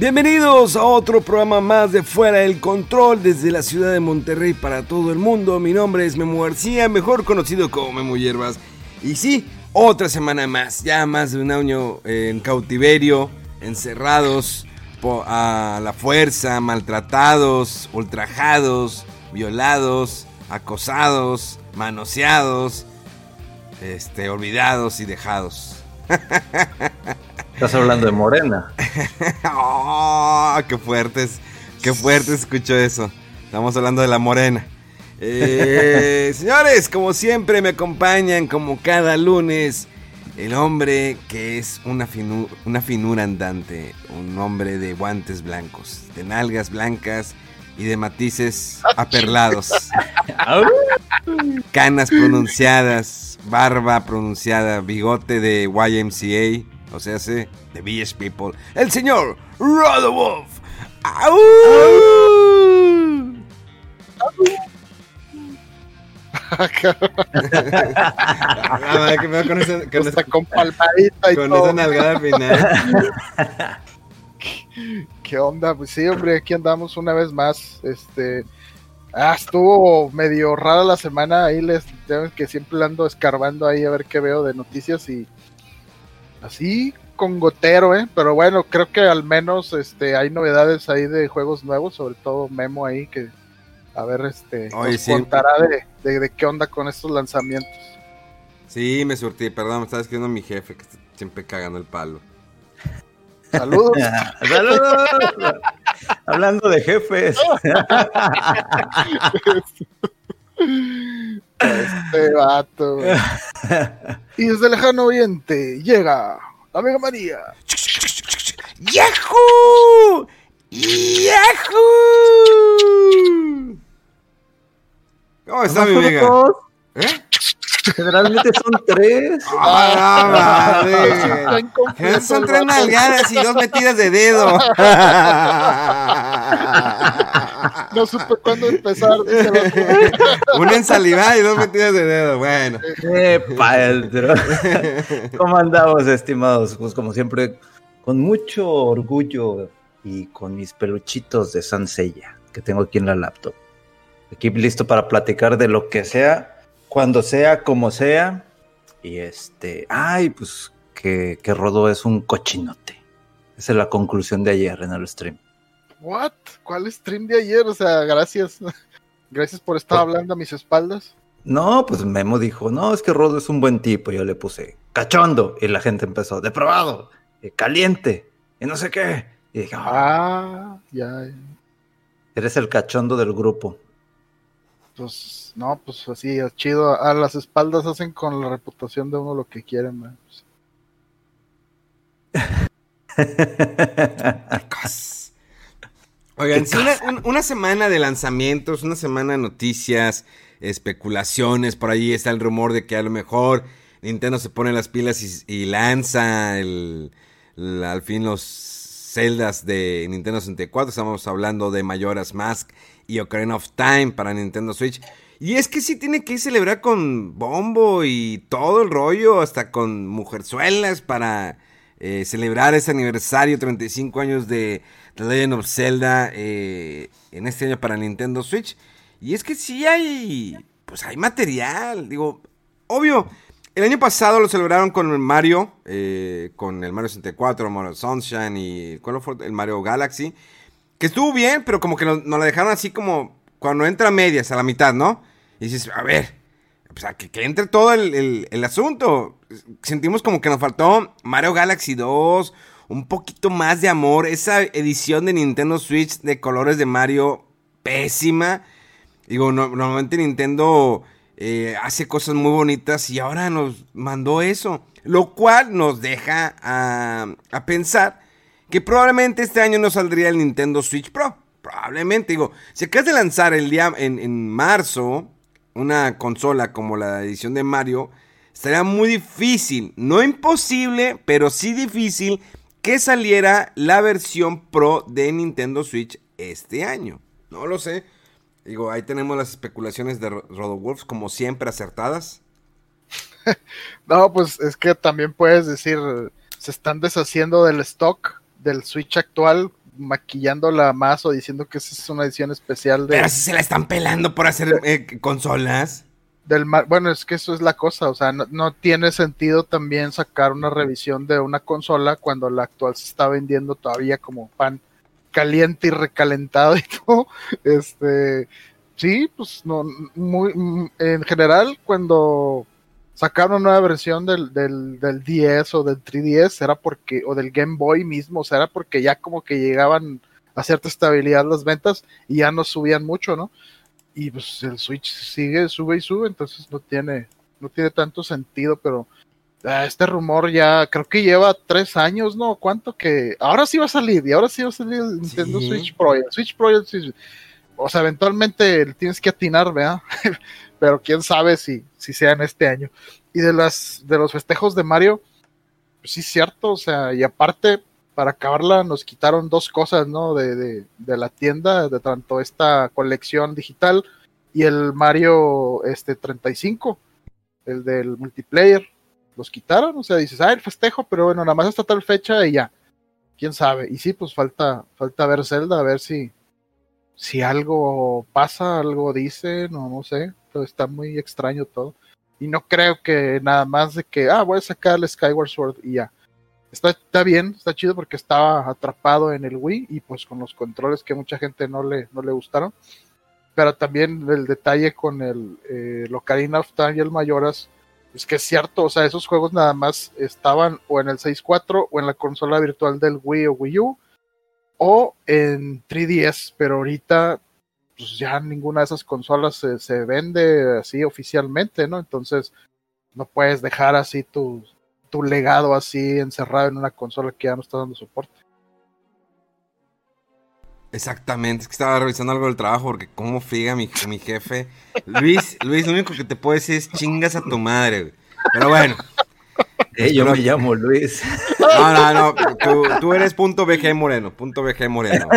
Bienvenidos a otro programa más de Fuera del Control desde la ciudad de Monterrey para todo el mundo. Mi nombre es Memo García, mejor conocido como Memo Hierbas. Y sí, otra semana más, ya más de un año en cautiverio, encerrados a la fuerza, maltratados, ultrajados, violados, acosados, manoseados, este, olvidados y dejados. Estás hablando de Morena. ¡Oh, qué fuertes! ¡Qué fuerte escucho eso! Estamos hablando de la morena. Eh, señores, como siempre me acompañan, como cada lunes, el hombre que es una, finu- una finura andante, un hombre de guantes blancos, de nalgas blancas y de matices aperlados, canas pronunciadas, barba pronunciada, bigote de YMCA, o sea, sí, de Village People, el señor Rodolf. ¡Au! Verdad que me veo con esa, con esa- con palmadita y con todo. esa nalgada al final. ¿Qué onda? Pues sí, hombre, aquí andamos una vez más. Este. Ah, estuvo medio rara la semana. Ahí les ya ven que siempre ando escarbando ahí a ver qué veo de noticias y. Así con gotero, ¿eh? Pero bueno, creo que al menos este hay novedades ahí de juegos nuevos, sobre todo Memo ahí que. A ver, este. Oye, nos sí. contará de, de, de qué onda con estos lanzamientos. Sí, me surtí, perdón, me estaba escribiendo mi jefe que está siempre cagando el palo. Saludos. ¡Saludos! Hablando de jefes. Este vato. Y desde el lejano oriente llega la Mega María. ¡Yahoo! ¡Yahoo! ¿Cómo está mi Vega? Dos. ¿Eh? Generalmente son tres. ¡Ah, madre! Son tres nalgadas y dos metidas de dedo. No supe cuándo empezar. Una ensalivada y dos metidas de dedo. Bueno. ¡Epa! el ¿Cómo andamos, estimados? Pues como siempre, con mucho orgullo y con mis peluchitos de Sansella que tengo aquí en la laptop. Aquí listo para platicar de lo que sea, cuando sea, como sea. Y este, ay, pues que, que Rodo es un cochinote. Esa es la conclusión de ayer en el stream. What? ¿Cuál stream de ayer? O sea, gracias. Gracias por estar hablando a mis espaldas. No, pues Memo dijo, no, es que Rodo es un buen tipo. Yo le puse cachondo y la gente empezó, depravado, eh, caliente, y no sé qué. Y dije, ah, Ah, ya. ya. eres el cachondo del grupo. Pues no, pues así, es chido. A las espaldas hacen con la reputación de uno lo que quieren, man. Oigan, sí, una, un- una semana de lanzamientos, una semana de noticias, especulaciones, por ahí está el rumor de que a lo mejor Nintendo se pone las pilas y, y lanza el, el- al fin los celdas de Nintendo 64, estamos hablando de Majora's Mask y Ocarina of Time para Nintendo Switch. Y es que sí tiene que celebrar con bombo y todo el rollo, hasta con mujerzuelas para eh, celebrar ese aniversario, 35 años de The Legend of Zelda eh, en este año para Nintendo Switch. Y es que sí hay, pues hay material, digo, obvio. El año pasado lo celebraron con Mario, eh, con el Mario 64, Mario Sunshine y ¿cuál fue? el Mario Galaxy. Que estuvo bien, pero como que nos, nos la dejaron así como cuando entra a medias, a la mitad, ¿no? Y dices, a ver, o sea, que, entre todo el, asunto. Sentimos como que nos faltó Mario Galaxy 2, un poquito más de amor. Esa edición de Nintendo Switch de colores de Mario, pésima. Digo, normalmente Nintendo eh, hace cosas muy bonitas y ahora nos mandó eso. Lo cual nos deja a, a pensar que probablemente este año no saldría el Nintendo Switch Pro. Probablemente, digo, si acabas de lanzar el día en, en marzo una consola como la edición de Mario, estaría muy difícil, no imposible, pero sí difícil que saliera la versión Pro de Nintendo Switch este año. No lo sé. Digo, ahí tenemos las especulaciones de Wolves como siempre acertadas. no, pues es que también puedes decir, se están deshaciendo del stock del Switch actual maquillándola más o diciendo que esa es una edición especial de. Pero si se la están pelando por hacer eh, consolas. Del bueno, es que eso es la cosa, o sea, no, tiene sentido también sacar una revisión de una consola cuando la actual se está vendiendo todavía como pan caliente y recalentado y todo. Este, sí, pues no, muy, en general cuando sacar una nueva versión del, del, del 10 o del 3DS era porque, o del Game Boy mismo, o sea, era porque ya como que llegaban a cierta estabilidad las ventas y ya no subían mucho, ¿no? Y pues el Switch sigue, sube y sube, entonces no tiene, no tiene tanto sentido, pero ah, este rumor ya creo que lleva tres años, ¿no? ¿Cuánto que? Ahora sí va a salir, y ahora sí va a salir el Nintendo Switch Pro, el Switch Pro, o sea, eventualmente tienes que atinar, ¿verdad? pero quién sabe si, si sea en este año. Y de las de los festejos de Mario, pues sí es cierto, o sea, y aparte, para acabarla, nos quitaron dos cosas, ¿no? De, de, la tienda, de tanto esta colección digital y el Mario este 35, el del multiplayer, los quitaron, o sea, dices, ah, el festejo, pero bueno, nada más hasta tal fecha y ya. Quién sabe. Y sí, pues falta, falta ver Zelda, a ver si, si algo pasa, algo dice, no, no sé está muy extraño todo. Y no creo que nada más de que, ah, voy a sacar el Skyward Sword y ya. Está, está bien, está chido porque estaba atrapado en el Wii y pues con los controles que mucha gente no le, no le gustaron. Pero también el detalle con el eh, of Time y el Mayoras, es que es cierto, o sea, esos juegos nada más estaban o en el 6.4 o en la consola virtual del Wii o Wii U o en 3DS, pero ahorita pues ya ninguna de esas consolas se, vende así oficialmente, ¿no? Entonces no puedes dejar así tu, tu legado así encerrado en una consola que ya no está dando soporte. Exactamente, es que estaba revisando algo del trabajo porque cómo friga mi, mi jefe. Luis, Luis, lo único que te puedo decir es chingas a tu madre, Pero bueno. Eh, yo me llamo Luis. No, no, no, tú, tú, eres punto BG Moreno, punto BG Moreno.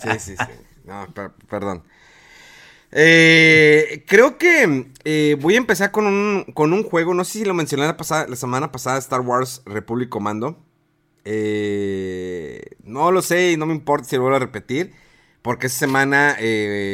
Sí, sí, sí. No, perdón. Eh, creo que eh, voy a empezar con un, con un juego. No sé si lo mencioné la, pasada, la semana pasada, Star Wars Republic Commando. Eh, no lo sé y no me importa si lo vuelvo a repetir. Porque esta semana,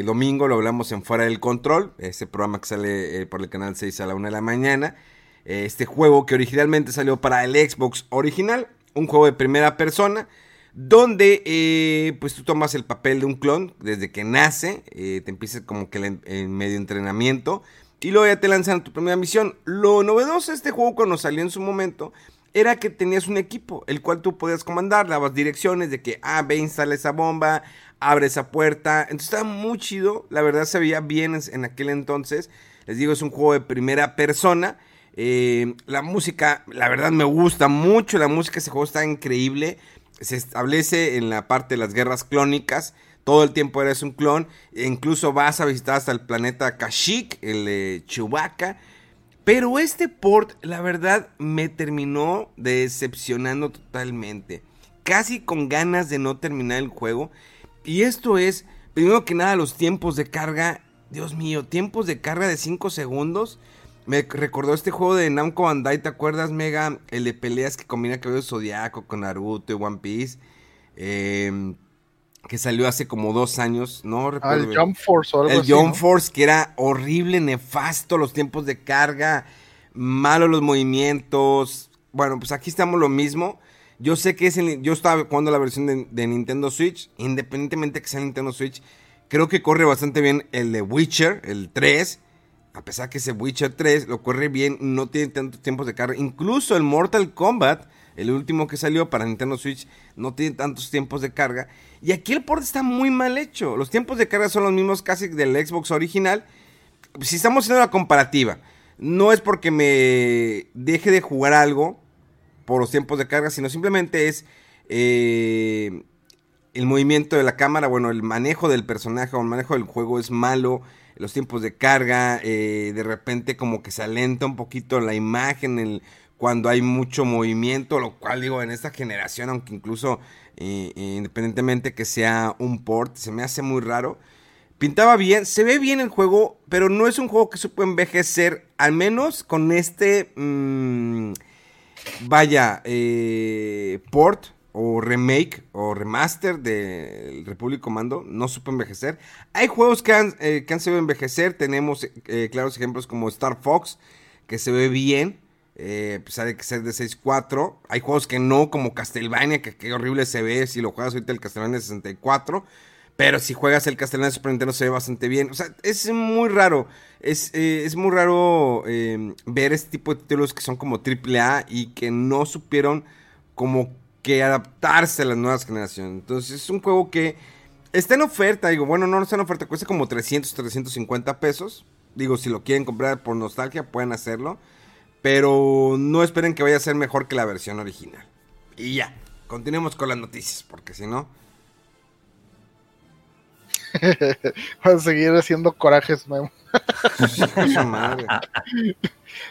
domingo, lo hablamos en Fuera del Control. Ese programa que sale por el canal 6 a la 1 de la mañana. este juego que originalmente salió para el Xbox original. Un juego de primera persona donde eh, pues tú tomas el papel de un clon desde que nace, eh, te empiezas como que en medio entrenamiento y luego ya te lanzan tu primera misión. Lo novedoso de este juego cuando salió en su momento era que tenías un equipo, el cual tú podías comandar, dabas direcciones de que, ah, ve, instala esa bomba, abre esa puerta. Entonces estaba muy chido, la verdad se veía bien en aquel entonces. Les digo, es un juego de primera persona. Eh, la música, la verdad me gusta mucho, la música de ese juego está increíble se establece en la parte de las guerras clónicas. Todo el tiempo eres un clon. E incluso vas a visitar hasta el planeta Kashyyyk, el de Chewbacca. Pero este port, la verdad, me terminó decepcionando totalmente. Casi con ganas de no terminar el juego. Y esto es, primero que nada, los tiempos de carga. Dios mío, tiempos de carga de 5 segundos. Me recordó este juego de Namco Bandai, ¿te acuerdas, Mega? El de peleas que combina cabello zodiaco con Naruto y One Piece. Em, que salió hace como dos años, ¿no? Ah, el Jump Force El Jump Force, que era horrible, nefasto, los tiempos de carga, malos los movimientos. Bueno, pues aquí estamos lo mismo. Yo sé que es el, yo estaba jugando la versión de, de Nintendo Switch, independientemente que sea Nintendo Switch, creo que corre bastante bien el de Witcher, el 3 a pesar que ese Witcher 3 lo corre bien, no tiene tantos tiempos de carga. Incluso el Mortal Kombat, el último que salió para Nintendo Switch, no tiene tantos tiempos de carga. Y aquí el port está muy mal hecho. Los tiempos de carga son los mismos casi del Xbox original. Si estamos haciendo la comparativa, no es porque me deje de jugar algo por los tiempos de carga, sino simplemente es eh, el movimiento de la cámara, bueno, el manejo del personaje o el manejo del juego es malo los tiempos de carga, eh, de repente como que se alenta un poquito la imagen cuando hay mucho movimiento, lo cual digo en esta generación, aunque incluso eh, independientemente que sea un port, se me hace muy raro. Pintaba bien, se ve bien el juego, pero no es un juego que supo envejecer, al menos con este, mmm, vaya, eh, port o remake o remaster de Republic Commando no supo envejecer. Hay juegos que han, eh, que han envejecer. Tenemos eh, claros ejemplos como Star Fox, que se ve bien. Eh, de que ser de 6.4. Hay juegos que no, como Castlevania, que horrible se ve si lo juegas ahorita el Castlevania 64. Pero si juegas el Castlevania Super Nintendo se ve bastante bien. O sea, es muy raro. Es, eh, es muy raro ver este tipo de títulos que son como AAA y que no supieron como que adaptarse a las nuevas generaciones. Entonces es un juego que está en oferta, digo, bueno, no, está en oferta, cuesta como 300, 350 pesos. Digo, si lo quieren comprar por nostalgia, pueden hacerlo. Pero no esperen que vaya a ser mejor que la versión original. Y ya, continuemos con las noticias, porque si no... Van a seguir haciendo corajes, Memo.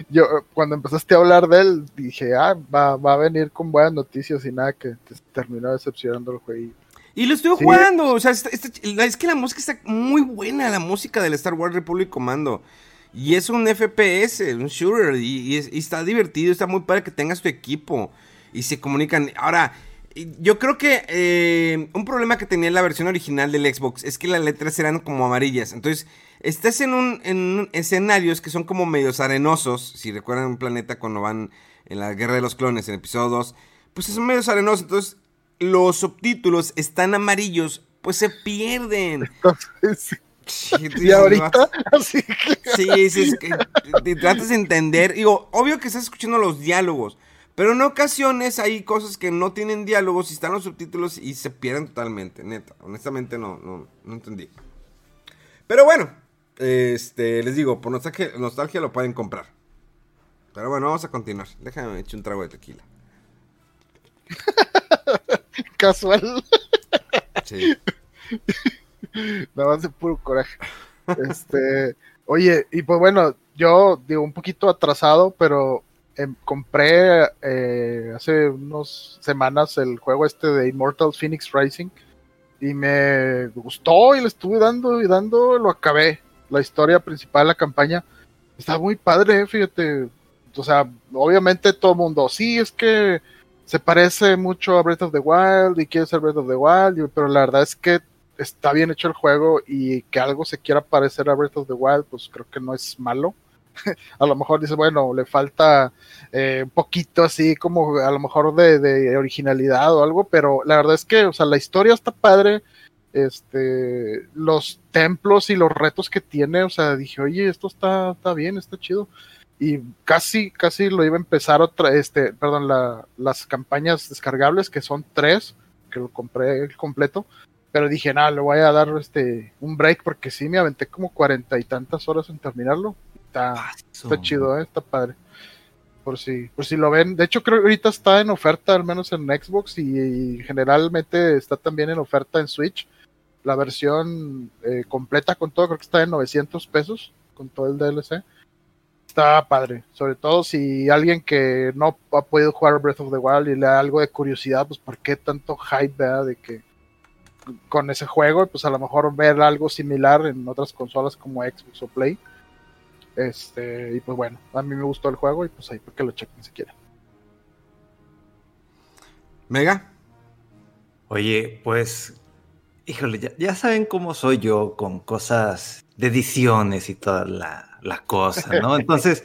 Yo, cuando empezaste a hablar de él, dije, ah, va, va, a venir con buenas noticias y nada, que te terminó decepcionando el juego. Y lo estoy jugando, o sea, es que la música está muy buena, la música del Star Wars Republic Commando. Y es un FPS, un shooter, y, y está divertido, está muy padre que tengas tu equipo. Y se comunican. Ahora, yo creo que eh, un problema que tenía la versión original del Xbox es que las letras eran como amarillas. Entonces, estás en un, en escenarios que son como medios arenosos. Si recuerdan un planeta cuando van en la Guerra de los Clones, en episodio 2, pues son medios arenosos. Entonces, los subtítulos están amarillos, pues se pierden. y ahorita, sí, sí, sí, es que te tratas de entender. Digo, obvio que estás escuchando los diálogos. Pero en ocasiones hay cosas que no tienen diálogos y están los subtítulos y se pierden totalmente, neta. Honestamente no, no, no entendí. Pero bueno, este, les digo, por nostalgia, nostalgia lo pueden comprar. Pero bueno, vamos a continuar. Déjame echar un trago de tequila. Casual. Sí. Nada más de puro coraje. Este, oye, y pues bueno, yo digo un poquito atrasado, pero Em, compré eh, hace unas semanas el juego este de Immortal Phoenix Rising y me gustó y le estuve dando y dando, lo acabé. La historia principal, la campaña, está muy padre, fíjate. O sea, obviamente todo el mundo, sí, es que se parece mucho a Breath of the Wild y quiere ser Breath of the Wild, pero la verdad es que está bien hecho el juego y que algo se quiera parecer a Breath of the Wild, pues creo que no es malo. a lo mejor dice, bueno, le falta eh, un poquito así como a lo mejor de, originalidad o algo, pero la verdad es que, o sea, la historia está padre, este, los templos y los retos que tiene, o sea, dije, oye, esto está, está bien, está chido. Y casi, casi lo iba a empezar otra, este, perdón, la, las campañas descargables, que son tres, que lo compré completo, pero dije, nada, le voy a dar este un break porque sí me aventé como cuarenta y tantas horas en terminarlo. Está, está chido, ¿eh? está padre. Por si, por si lo ven. De hecho, creo que ahorita está en oferta, al menos en Xbox, y, generalmente está también en oferta en Switch. La versión eh, completa con todo, creo que está en 900 pesos, con todo el DLC. Está padre. Sobre todo si alguien que no ha podido jugar Breath of the Wild y le da algo de curiosidad, pues ¿por qué tanto hype, ¿verdad? De que con ese juego, pues a lo mejor ver algo similar en otras consolas como Xbox o Play este, y pues bueno, a mí me gustó el juego y pues ahí porque lo chequen si quieren. Mega. Oye, pues, híjole, ya, saben cómo soy yo con cosas de ediciones y toda la, la cosa, ¿no? Entonces,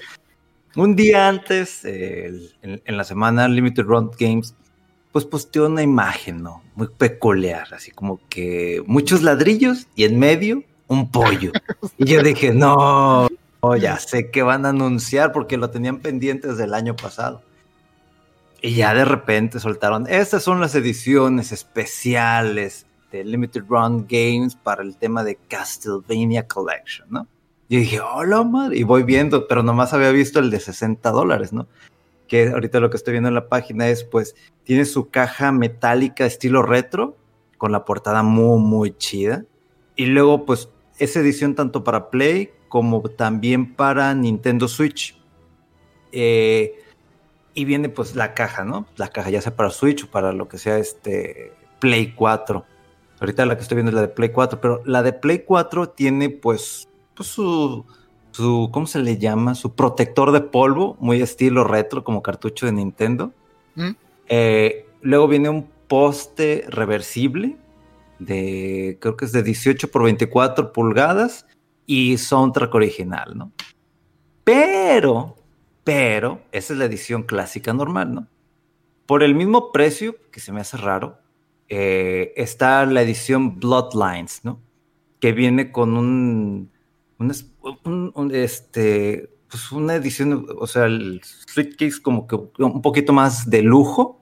un día antes, en, la semana Limited Run Games, pues posteó una imagen, ¿no? Muy peculiar, así como que muchos ladrillos y en medio un pollo. Y yo dije, no, Oh, ya sé que van a anunciar porque lo tenían pendientes del año pasado. Y ya de repente soltaron, estas son las ediciones especiales de Limited Run Games para el tema de Castlevania Collection, ¿no? Y dije, hola madre, y voy viendo, pero nomás había visto el de 60 dólares, ¿no? Que ahorita lo que estoy viendo en la página es, pues, tiene su caja metálica estilo retro, con la portada muy, muy chida. Y luego, pues, esa edición tanto para Play como también para Nintendo Switch. Eh, y viene pues la caja, ¿no? La caja ya sea para Switch o para lo que sea este Play 4. Ahorita la que estoy viendo es la de Play 4, pero la de Play 4 tiene pues, pues su, su, ¿cómo se le llama? Su protector de polvo, muy estilo retro, como cartucho de Nintendo. ¿Mm? Eh, luego viene un poste reversible de, creo que es de 18 por 24 pulgadas y soundtrack original, ¿no? Pero, pero, esa es la edición clásica normal, ¿no? Por el mismo precio, que se me hace raro, eh, está la edición Bloodlines, ¿no? Que viene con un, un, un- un, este, pues una edición, o sea, el suitcase como que un poquito más de lujo.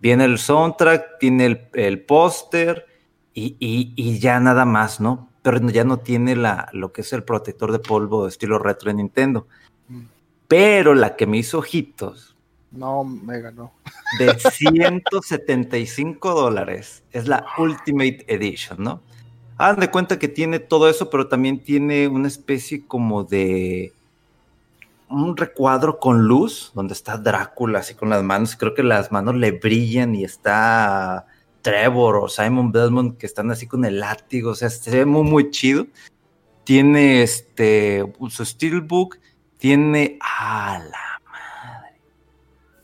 Viene el soundtrack, tiene el, el póster y, y- y ya nada más, ¿no? Pero ya no tiene la, lo que es el protector de polvo estilo retro de Nintendo. Mm. Pero la que me hizo ojitos No, me ganó. de 175 dólares. Es la Ultimate Edition, ¿no? Hagan de cuenta que tiene todo eso, pero también tiene una especie como de un recuadro con luz, donde está Drácula así con las manos. Creo que las manos le brillan y está Trevor o Simon Belmont que están así con el látigo. O sea, se ve muy, muy chido. Tiene este su steelbook, tiene a la madre.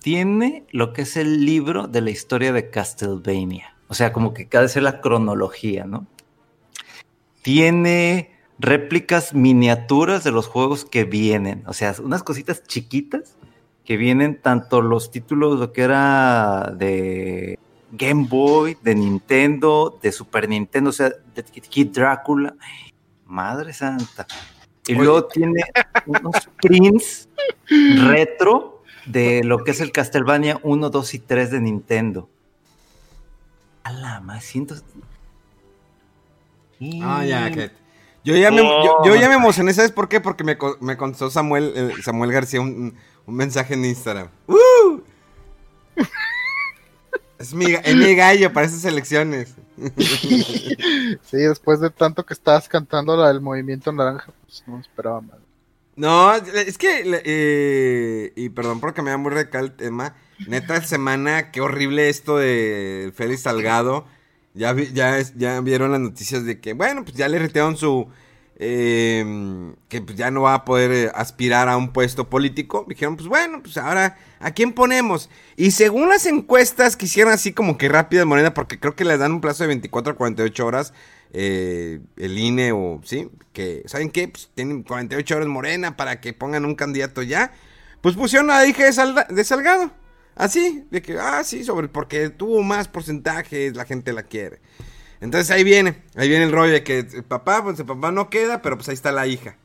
Tiene lo que es el libro de la historia de Castlevania. O sea, como que cada vez es la cronología, ¿no? Tiene réplicas miniaturas de los juegos que vienen. O sea, unas cositas chiquitas que vienen tanto los títulos, lo que era de Game Boy, de Nintendo, de Super Nintendo, o sea, de Kid Drácula. Madre santa. Y Oye. luego tiene unos prints retro de lo que es el Castlevania 1, 2 y 3 de Nintendo. A la más, siento. Ah, ya, que. Yo ya, me, yo, yo ya me emocioné, ¿sabes por qué? Porque me, me contestó Samuel, eh, Samuel García un, un- un mensaje en Instagram. ¡Uh! Es mi, es mi gallo para esas elecciones. Sí, después de tanto que estabas cantando la del movimiento naranja, pues no esperaba más. No, es que, eh, y perdón porque me da muy radical el tema, neta semana, qué horrible esto de Félix Salgado. Ya, vi- ya, ya vieron las noticias de que, bueno, pues ya le retiraron su, eh, que pues ya no va a poder eh, aspirar a un puesto político. Dijeron, pues bueno, pues ahora, ¿a quién ponemos? Y según las encuestas que hicieron así como que rápidas, Morena, porque creo que les dan un plazo de 24 a 48 horas, eh, el INE o, sí, que, ¿saben qué? Pues tienen 48 horas Morena para que pongan un candidato ya. Pues pusieron a hija de, Salda- de Salgado. Así, de que, ah, sí, sobre, porque tuvo más porcentajes, la gente la quiere. Entonces ahí viene, ahí viene el rollo de que el papá, pues el papá no queda, pero pues ahí está la hija.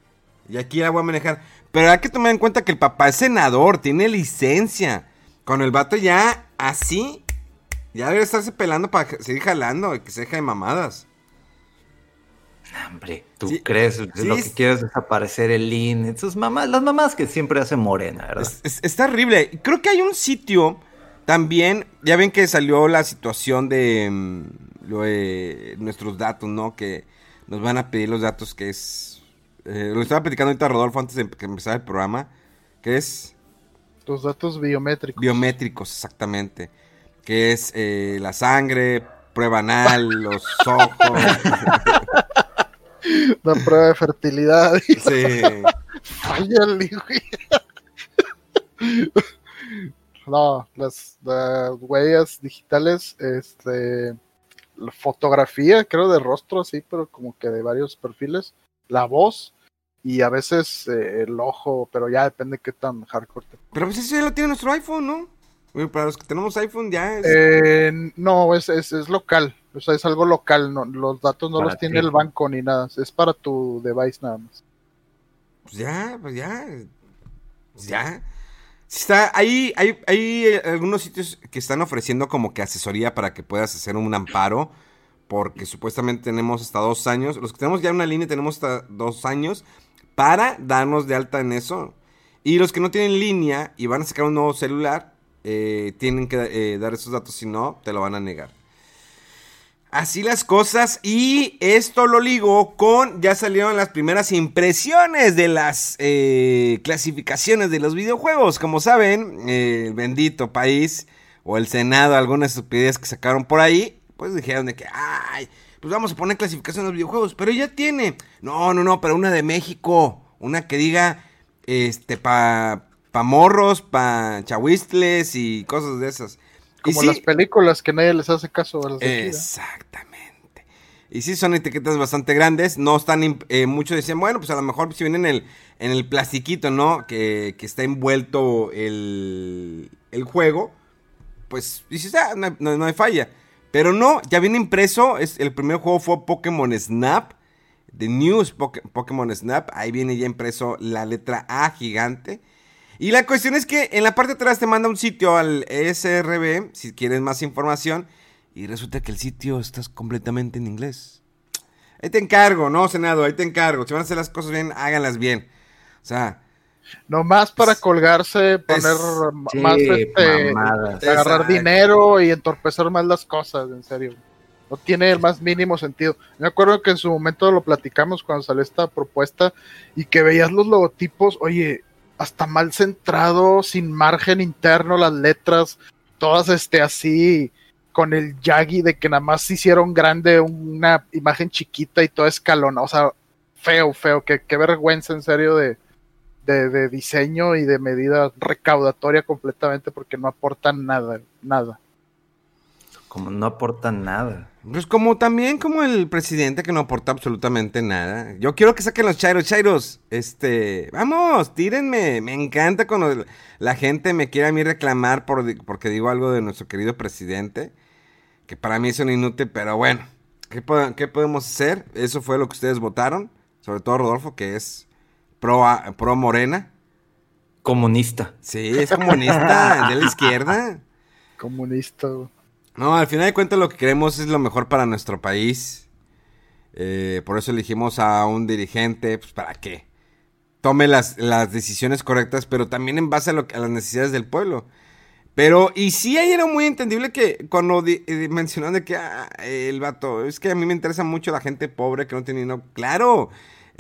Y aquí la voy a manejar. Pero hay que tomar en cuenta que el papá es senador, tiene licencia. Con el vato ya así, ya debe estarse pelando para seguir jalando y que se deje de mamadas. Hombre, ¿tú Sí, crees? sí, lo que es- quieres es desaparecer el INE. Sus mamás, las mamás que siempre hacen morena, ¿verdad? Es, es- es terrible. Creo que hay un sitio también. Ya ven que salió la situación de mm, lo de nuestros datos, ¿no? Que nos van a pedir los datos que es. eh, lo estaba platicando ahorita Rodolfo antes de que empezara el programa. Que es Tus datos biométricos. biométricos, exactamente. Que es eh, la sangre, prueba anal, los ojos. La prueba de fertilidad. sí. Fállale, güey. No, las, las huellas digitales, este, fotografía, creo, de rostro, sí, pero como que de varios perfiles, la voz y a veces eh, el ojo, pero ya depende qué tan hardcore te Pero pues eso ya lo tiene nuestro iPhone, ¿no? Para los que tenemos iPhone ya es... Eh, no, es, es, es local, o sea, es algo local, no, los datos no Para los tiene ti. el banco ni nada, es para tu device nada más. pues ya, pues ya, pues ya. Está, ahí hay, hay eh, algunos sitios que están ofreciendo como que asesoría para que puedas hacer un amparo, porque supuestamente tenemos hasta dos años. Los que tenemos ya una línea tenemos hasta dos años para darnos de alta en eso. Y los que no tienen línea y van a sacar un nuevo celular, eh, tienen que eh, dar esos datos, si no, te lo van a negar. Así las cosas y esto lo ligo con, ya salieron las primeras impresiones de las eh, clasificaciones de los videojuegos. Como saben, el bendito país o el Senado, algunas estupidez que sacaron por ahí, pues dijeron de que, ay, pues vamos a poner clasificación de los videojuegos, pero ya tiene. No, no, no, pero una de México, una que diga, este, pa, pa morros, pa chahuistles y cosas de esas. Como las películas que nadie les hace caso a las de Exactamente. Y sí, son etiquetas bastante grandes. No están. Eh, muchos decían, bueno, pues a lo mejor si viene en el, en el plastiquito, ¿no? Que, que está envuelto el, el, juego. Pues dices, ah, no, hay falla. Pero no, ya viene impreso. Es, el primer juego fue Pokémon Snap. The News Pokémon Snap. Ahí viene ya impreso la letra A gigante. Y la cuestión es que en la parte de atrás te manda un sitio al SRB, si quieres más información, y resulta que el sitio está completamente en inglés. Ahí te encargo, no, Senado, ahí te encargo. Si van a hacer las cosas bien, háganlas bien. O sea... No más para colgarse, poner más este, agarrar dinero y entorpecer más las cosas, en serio. No tiene el más mínimo sentido. Me acuerdo que en su momento lo platicamos cuando salió esta propuesta y que veías los logotipos, oye, hasta mal centrado, sin margen interno, las letras, todas este así, con el Yagi de que nada más hicieron grande una imagen chiquita y toda escalona, o sea, feo, feo, qué, qué vergüenza en serio de, de, de, diseño y de medida recaudatoria completamente porque no aportan nada, nada como no aportan nada. Pues como también como el presidente que no aporta absolutamente nada. Yo quiero que saquen los chairos, chairos. Este, vamos, tírenme. Me encanta cuando la gente me quiere a mí reclamar por, porque digo algo de nuestro querido presidente. Que para mí es un inútil, pero bueno. ¿qué, ¿Qué podemos hacer? Eso fue lo que ustedes votaron. Sobre todo Rodolfo, que es pro, pro Morena. Comunista. Sí, es comunista, de la izquierda. Comunista. No, al final de cuentas lo que queremos es lo mejor para nuestro país. Eh, por eso elegimos a un dirigente, pues para que tome las, las decisiones correctas, pero también en base a, lo, a las necesidades del pueblo. Pero, y sí, ahí era muy entendible que cuando eh, mencionaron de que ah, el vato, es que a mí me interesa mucho la gente pobre que no tiene dinero. Claro,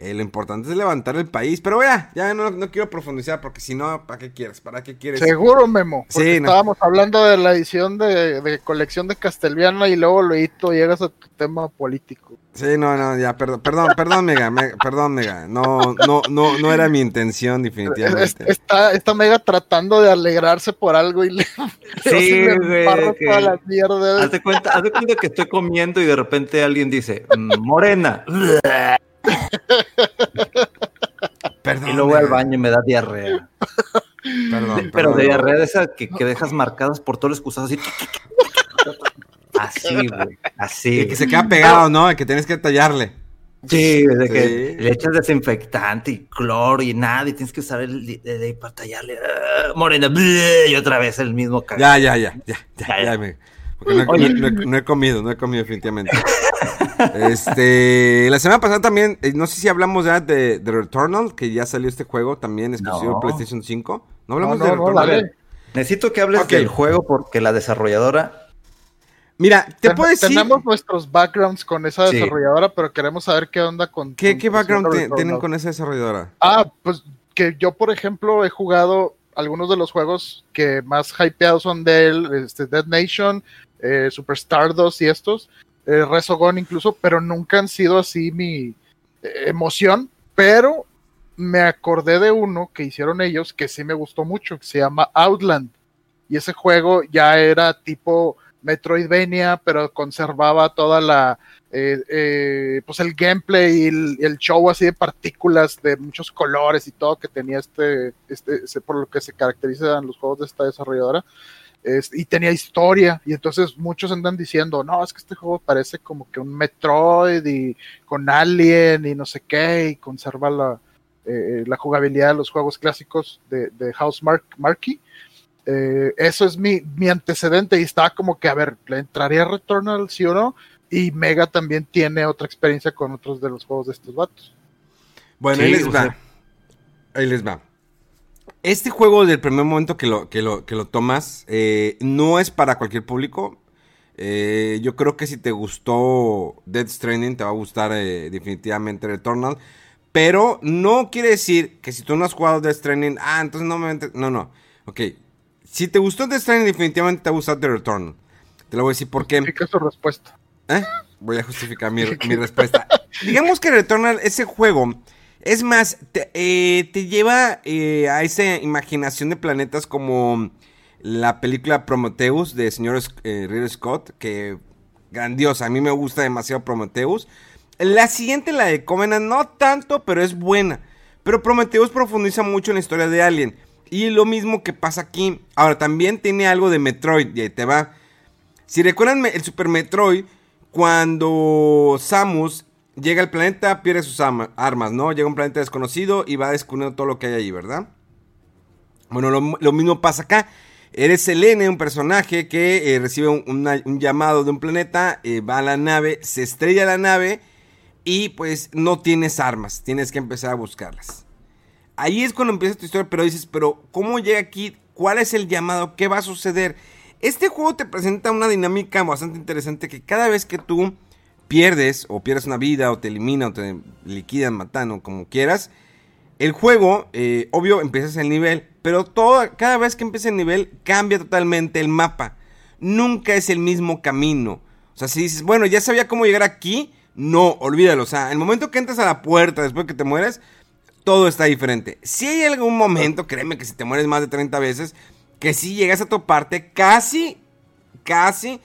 eh, lo importante es levantar el país. Pero vea, ya no, no quiero profundizar porque si no, ¿para qué quieres? ¿Para qué quieres? Seguro, Memo. Porque estábamos hablando de la edición de, colección de Castelviana y luego luego llegas a tu tema político. Sí, no, no, ya, perdón, perdón, perdón, Mega, perdón, Mega. No, no, no, no era mi intención, definitivamente. Está, está Mega tratando de alegrarse por algo y le. Sí, güey. Toda la mierda. Haz de cuenta, haz de cuenta que estoy comiendo y de repente alguien dice, mm, Morena. Perdón, y luego voy al baño y me da diarrea. Perdón, Pero de diarrea de esa que, dejas marcadas por todo el excusado así. Así, güey. Así. que se queda pegado, ¿no? Que tienes que tallarle. Sí, de que le echas desinfectante y cloro y nada, y tienes que usar el de, para tallarle. Ah, morena, y otra vez el mismo Ya, ya, ya, ya, ya, ya, no, he, comido, no he comido definitivamente. este, la semana pasada también, eh, no sé si hablamos ya de, de Returnal, que ya salió este juego también exclusivo de PlayStation 5. No hablamos de Returnal. Necesito que hables del juego porque la desarrolladora. Mira, te puedo decir. Tenemos nuestros backgrounds con esa desarrolladora, pero queremos saber qué onda con. ¿Qué, qué background tienen con esa desarrolladora? Ah, pues que yo, por ejemplo, he jugado algunos de los juegos que más hypeados son de él, este, Dead Nation, eh, Super Stardust y estos, eh, Resogon incluso, pero nunca han sido así mi eh, emoción, pero me acordé de uno que hicieron ellos que sí me gustó mucho, que se llama Outland. Y ese juego ya era tipo Metroidvania, pero conservaba toda la, eh, pues el gameplay y el, show así de partículas de muchos colores y todo que tenía este, este, por lo que se caracterizan los juegos de esta desarrolladora y tenía historia, y entonces muchos andan diciendo, no, es que este juego parece como que un Metroid y con Alien y no sé qué, y conserva la, eh, la jugabilidad de los juegos clásicos de, de House Mark Markey. Eh, eso es mi, mi, antecedente y estaba como que, a ver, ¿le entraría Returnal, sí o no? Y Mega también tiene otra experiencia con otros de los juegos de estos vatos. Bueno, sí, ahí les va. Sea... Ahí les va. Este juego, del primer momento que lo, que lo, que lo tomas, eh, no es para cualquier público. Eh, yo creo que si te gustó Dead Stranding, te va a gustar eh, definitivamente Returnal. Pero no quiere decir que si tú no has jugado Death Stranding, ah, entonces no me... No, no. Ok. Si te gustó Death Stranding, definitivamente te va a gustar The Returnal. Te lo voy a decir por qué. ¿Qué su respuesta? ¿Eh? Voy a justificar mi, mi respuesta. Digamos que Returnal, ese juego, es más, te, eh, lleva eh, a esa imaginación de planetas como la película Prometheus de señor eh, Ridley Scott, que grandiosa, a mí me gusta demasiado Prometheus. La siguiente, la de Covenant, no tanto, pero es buena. Pero Prometheus profundiza mucho en la historia de Alien. Y lo mismo que pasa aquí. Ahora, también tiene algo de Metroid, y ahí te va. Si recuerdan el Super Metroid, cuando Samus llega al planeta, pierde sus armas, ¿no? Llega un planeta desconocido y va descubriendo todo lo que hay allí, ¿verdad? Bueno, lo, mismo pasa acá. Eres Selene, un personaje que eh, recibe un, llamado de un planeta, eh, va a la nave, se estrella la nave y pues no tienes armas, tienes que empezar a buscarlas. Ahí es cuando empieza tu historia, pero dices, pero ¿cómo llega aquí? ¿Cuál es el llamado? ¿Qué va a suceder? Este juego te presenta una dinámica bastante interesante que cada vez que tú pierdes o pierdes una vida o te elimina o te liquidan, matan o como quieras, el juego, eh, obvio, empiezas el nivel, pero todo, cada vez que empieza el nivel cambia totalmente el mapa. Nunca es el mismo camino. O sea, si dices, bueno, ya sabía cómo llegar aquí, no, olvídalo. O sea, el momento que entras a la puerta después que te mueres, todo está diferente. Si hay algún momento, créeme que si te mueres más de 30 veces, que si llegas a tu parte casi, casi,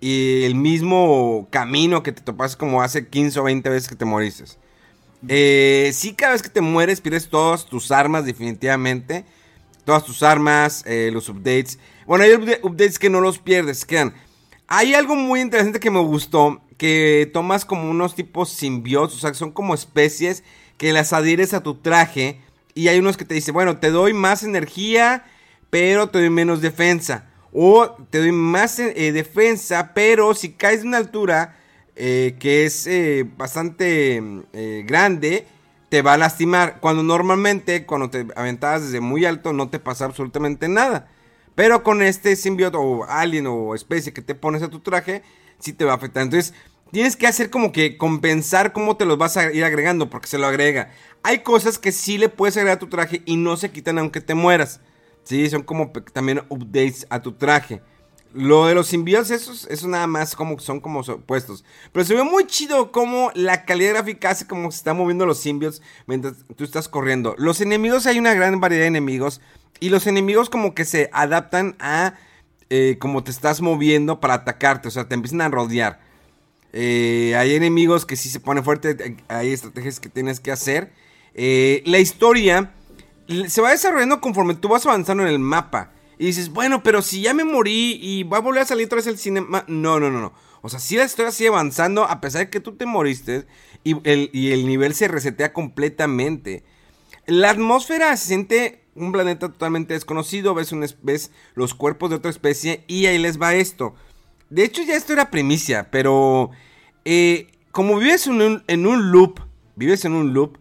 y el mismo camino que te topas como hace 15 o 20 veces que te moriste. Eh, sí, cada vez que te mueres pierdes todas tus armas definitivamente. Todas tus armas, eh, los updates. Bueno, hay updates que no los pierdes, quedan. Hay algo muy interesante que me gustó, que tomas como unos tipos simbiotes, o sea, son como especies que las adhieres a tu traje. Y hay unos que te dicen, bueno, te doy más energía, pero te doy menos defensa. O te doy más eh, defensa, pero si caes de una altura eh, que es eh, bastante grande, te va a lastimar. Cuando normalmente, cuando te aventabas desde muy alto, no te pasa absolutamente nada. Pero con este simbiote o alien o especie que te pones a tu traje, sí te va a afectar. Entonces, tienes que hacer como que compensar cómo te los vas a ir agregando, porque se lo agrega. Hay cosas que sí le puedes agregar a tu traje y no se quitan aunque te mueras. Sí, son como también updates a tu traje. Lo de los simbiotes, esos, eso nada más como son como opuestos. Pero se ve muy chido como la calidad gráfica hace como se están moviendo los simbiotes mientras tú estás corriendo. Los enemigos, hay una gran variedad de enemigos. Y los enemigos como que se adaptan a eh, como te estás moviendo para atacarte. O sea, te empiezan a rodear. Eh, hay enemigos que sí se ponen fuerte. Hay estrategias que tienes que hacer. Eh, la historia se va desarrollando conforme tú vas avanzando en el mapa. Y dices, bueno, pero si ya me morí y va a volver a salir otra vez el cinema. No, no, no, no. O sea, si la historia sigue avanzando a pesar de que tú te moriste y el, y el nivel se resetea completamente. La atmósfera se siente un planeta totalmente desconocido, ves, un, ves los cuerpos de otra especie y ahí les va esto. De hecho ya esto era primicia, pero eh, como vives en un, en un, loop, vives en un loop,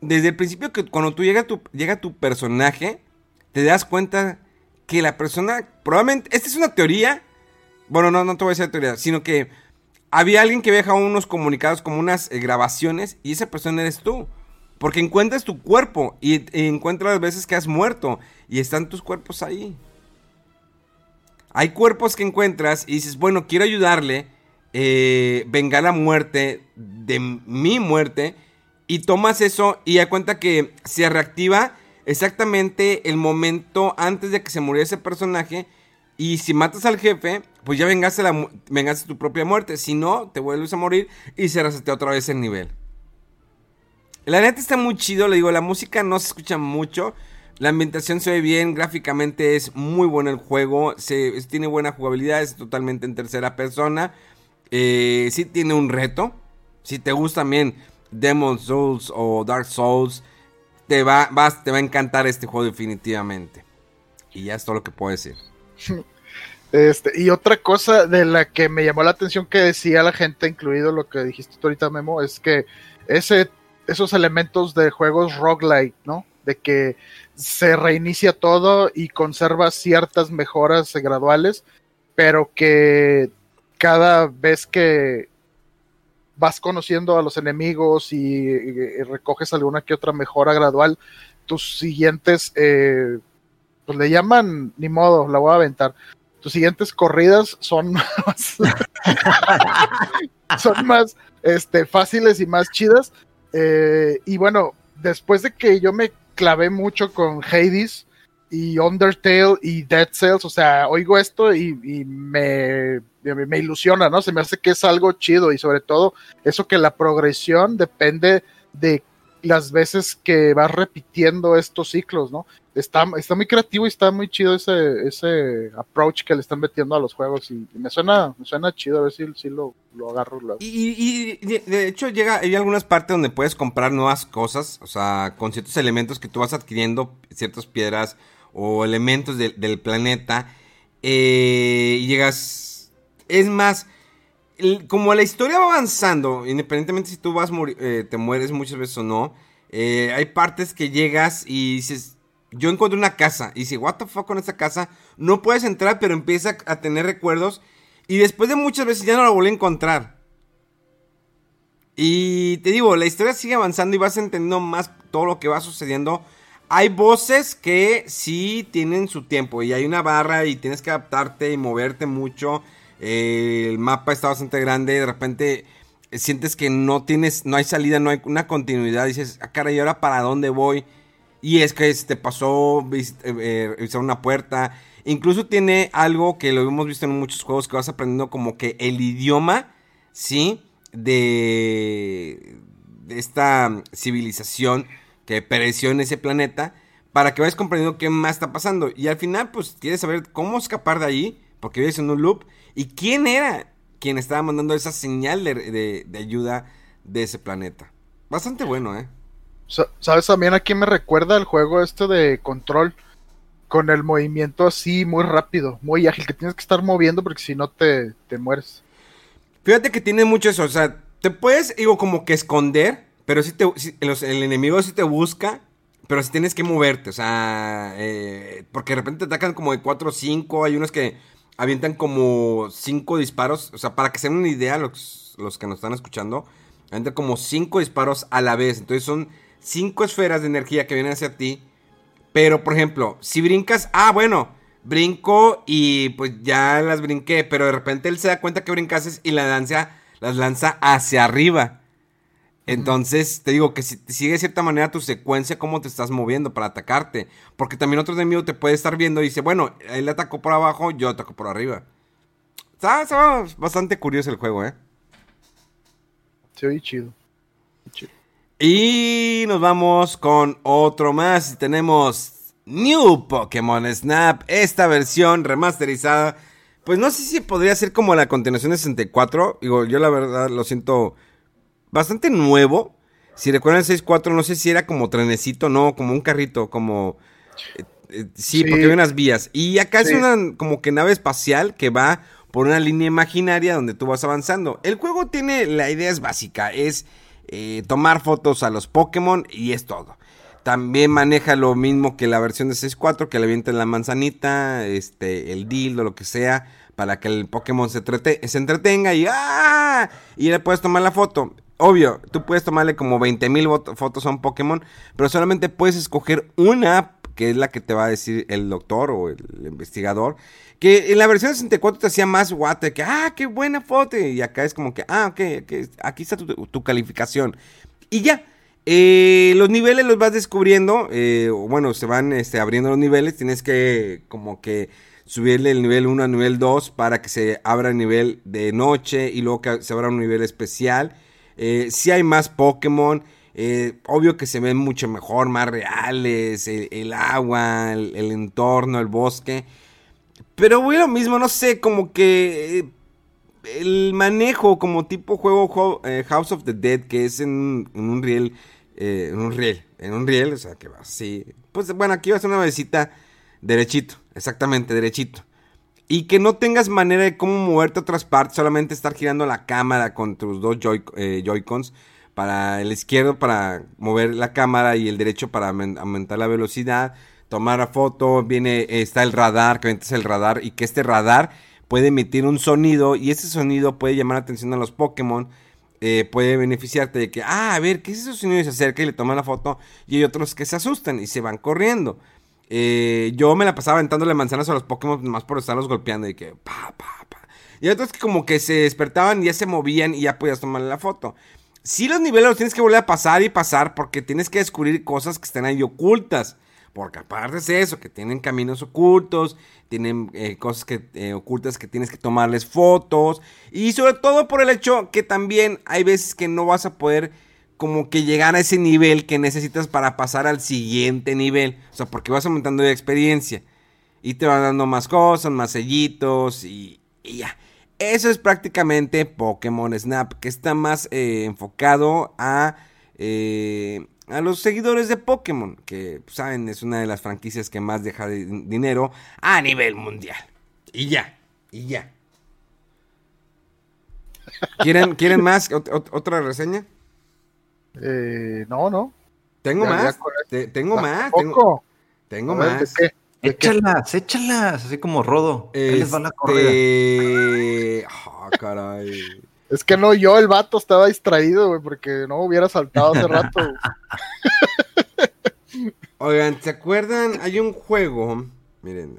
desde el principio que cuando tú llega tu, llega tu personaje, te das cuenta que la persona, probablemente, esta es una teoría, bueno, no, no te voy a decir teoría, sino que había alguien que había dejado unos comunicados como unas eh, grabaciones y esa persona eres tú. Porque encuentras tu cuerpo y, encuentras las veces que has muerto y están tus cuerpos ahí. Hay cuerpos que encuentras y dices, bueno, quiero ayudarle, eh, venga la muerte de mi muerte. Y tomas eso y da cuenta que se reactiva exactamente el momento antes de que se muriera ese personaje. Y si matas al jefe, pues ya vengaste, la, tu propia muerte. Si no, te vuelves a morir y se otra vez el nivel. La neta está muy chido, le digo, la música no se escucha mucho. La ambientación se ve bien, gráficamente es muy bueno el juego, se, tiene buena jugabilidad, es totalmente en tercera persona. Eh, sí tiene un reto. Si te gusta también Demon Souls o Dark Souls, te va, vas, te va a encantar este juego definitivamente. Y ya es todo lo que puedo decir. Este, y otra cosa de la que me llamó la atención que decía la gente, incluido lo que dijiste tú ahorita, Memo, es que ese, esos elementos de juegos roguelike, ¿no? De que se reinicia todo y conserva ciertas mejoras graduales, pero que cada vez que vas conociendo a los enemigos y, recoges alguna que otra mejora gradual, tus siguientes, eh, pues le llaman, ni modo, la voy a aventar tus siguientes corridas son más, son más este, fáciles y más chidas. Eh, y bueno, después de que yo me clavé mucho con Hades y Undertale y Dead Cells, o sea, oigo esto y, me, me, ilusiona, ¿no? Se me hace que es algo chido y sobre todo eso que la progresión depende de las veces que vas repitiendo estos ciclos, ¿no? Está, está muy creativo y está muy chido ese, ese approach que le están metiendo a los juegos y, me suena, me suena chido, a ver si, si lo, lo, agarro. Y, de hecho llega, hay algunas partes donde puedes comprar nuevas cosas, o sea, con ciertos elementos que tú vas adquiriendo, ciertas piedras o elementos del planeta, eh, y llegas, es más, como la historia va avanzando, independientemente si tú vas eh, te mueres muchas veces o no, eh, hay partes que llegas y dices, yo encuentro una casa y dices, what the fuck con esta casa, no puedes entrar, pero empieza a tener recuerdos y después de muchas veces ya no la volví a encontrar. Y te digo, la historia sigue avanzando y vas entendiendo más todo lo que va sucediendo. Hay voces que sí tienen su tiempo y hay una barra y tienes que adaptarte y moverte mucho el mapa está bastante grande, de repente eh, sientes que no tienes, no hay salida, no hay una continuidad, dices, ah, cara, ¿y ahora para dónde voy? Y es que te pasó eh, eh, una puerta. Incluso tiene algo que lo hemos visto en muchos juegos que vas aprendiendo como que el idioma, ¿sí? De, de esta civilización que pereció en ese planeta para que vayas comprendiendo qué más está pasando. Y al final, pues, quieres saber cómo escapar de ahí, porque vives en un loop ¿Y quién era quien estaba mandando esa señal de, ayuda de ese planeta? Bastante bueno, ¿eh? ¿Sabes también a quién me recuerda el juego este de control? Con el movimiento así muy rápido, muy ágil, que tienes que estar moviendo porque si no te, mueres. Fíjate que tiene mucho eso, o sea, te puedes, digo, como que esconder, pero si, te, el enemigo sí te busca, pero si tienes que moverte, o sea, eh, porque de repente te atacan como de 4 o 5, hay unos que avientan como cinco disparos. O sea, para que se den una idea, los, los que nos están escuchando, avientan como cinco disparos a la vez. Entonces son cinco esferas de energía que vienen hacia ti. Pero, por ejemplo, si brincas, ah, bueno, brinco y pues ya las brinqué. Pero de repente él se da cuenta que brincases y la lanza, las lanza hacia arriba. Entonces, te digo que si sigue de cierta manera tu secuencia, cómo te estás moviendo para atacarte. Porque también otro enemigo te puede estar viendo y dice, bueno, él atacó por abajo, yo ataco por arriba. Está, bastante curioso el juego, ¿eh? Se oye chido. chido. Y nos vamos con otro más. Tenemos New Pokémon Snap, esta versión remasterizada. Pues no sé si podría ser como la continuación de 64. Digo, yo la verdad lo siento bastante nuevo. Si recuerdan el 6.4, no sé si era como trenecito, no, como un carrito, como... Eh, eh, sí, porque hay unas vías. Y acá es una como que nave espacial que va por una línea imaginaria donde tú vas avanzando. El juego tiene, la idea es básica, es eh, tomar fotos a los Pokémon y es todo. También maneja lo mismo que la versión de 6.4, que le avienten la manzanita, este, el dildo, lo que sea, para que el Pokémon se, se entretenga y ¡ah! Y le puedes tomar la foto obvio, tú puedes tomarle como 20.000 fotos a un Pokémon, pero solamente puedes escoger una, que es la que te va a decir el doctor o el investigador. Que en la versión de 64 te hacía más guate, que, ah, qué buena foto. Y acá es como que, ah, ok, aquí está tu, calificación. Y ya, eh, los niveles los vas descubriendo, eh, bueno, se van este, abriendo los niveles, tienes que como que subirle el nivel 1 al nivel 2 para que se abra el nivel de noche y luego que se abra un nivel especial. Eh, si hay más Pokémon. Eh, obvio que se ven mucho mejor, más reales. El, agua, el, entorno, el bosque. Pero voy lo mismo, no sé, como que eh, el manejo como tipo juego House of the Dead, que es en, un riel eh, en un riel, en un riel, o sea, que vas así. Pues bueno, aquí vas a una visita derechito, exactamente, derechito. Y que no tengas manera de cómo moverte a otras partes, solamente estar girando la cámara con tus dos joy, eh, Joy-Cons. Para el izquierdo para mover la cámara y el derecho para aumentar la velocidad, tomar la foto, viene, está el radar, que es el radar y que este radar puede emitir un sonido y ese sonido puede llamar la atención a los Pokémon. Eh, puede beneficiarte de que, ah, a ver, ¿qué es ese sonido? Y se acerca y le toma la foto. Y hay otros que se asustan y se van corriendo. Eh, yo me la pasaba aventándole manzanas a los Pokémon más por estarlos golpeando y que pa, pa, pa. Y otros que como que se despertaban y ya se movían y ya podías tomarle la foto. Si los niveles los tienes que volver a pasar y pasar porque tienes que descubrir cosas que están ahí ocultas. Porque aparte es eso, que tienen caminos ocultos, tienen eh, cosas que, eh, ocultas que tienes que tomarles fotos. Y sobre todo por el hecho que también hay veces que no vas a poder como que llegar a ese nivel que necesitas para pasar al siguiente nivel. O sea, porque vas aumentando de experiencia. Y te van dando más cosas, más sellitos y, ya. Eso es prácticamente Pokémon Snap, que está más eh, enfocado a, eh, a los seguidores de Pokémon, que pues, saben, es una de las franquicias que más deja dinero a nivel mundial. Y ya, y ya. ¿Quieren, ¿quieren más? ¿Otra reseña? Eh, no, no. Tengo más. tengo más. Tengo, tengo más. Échalas, échalas, así como rodo. les va la este, ah, caray. Es que no, yo el vato estaba distraído, güey, porque no hubiera saltado hace rato. Oigan, ¿se acuerdan? Hay un juego. Miren,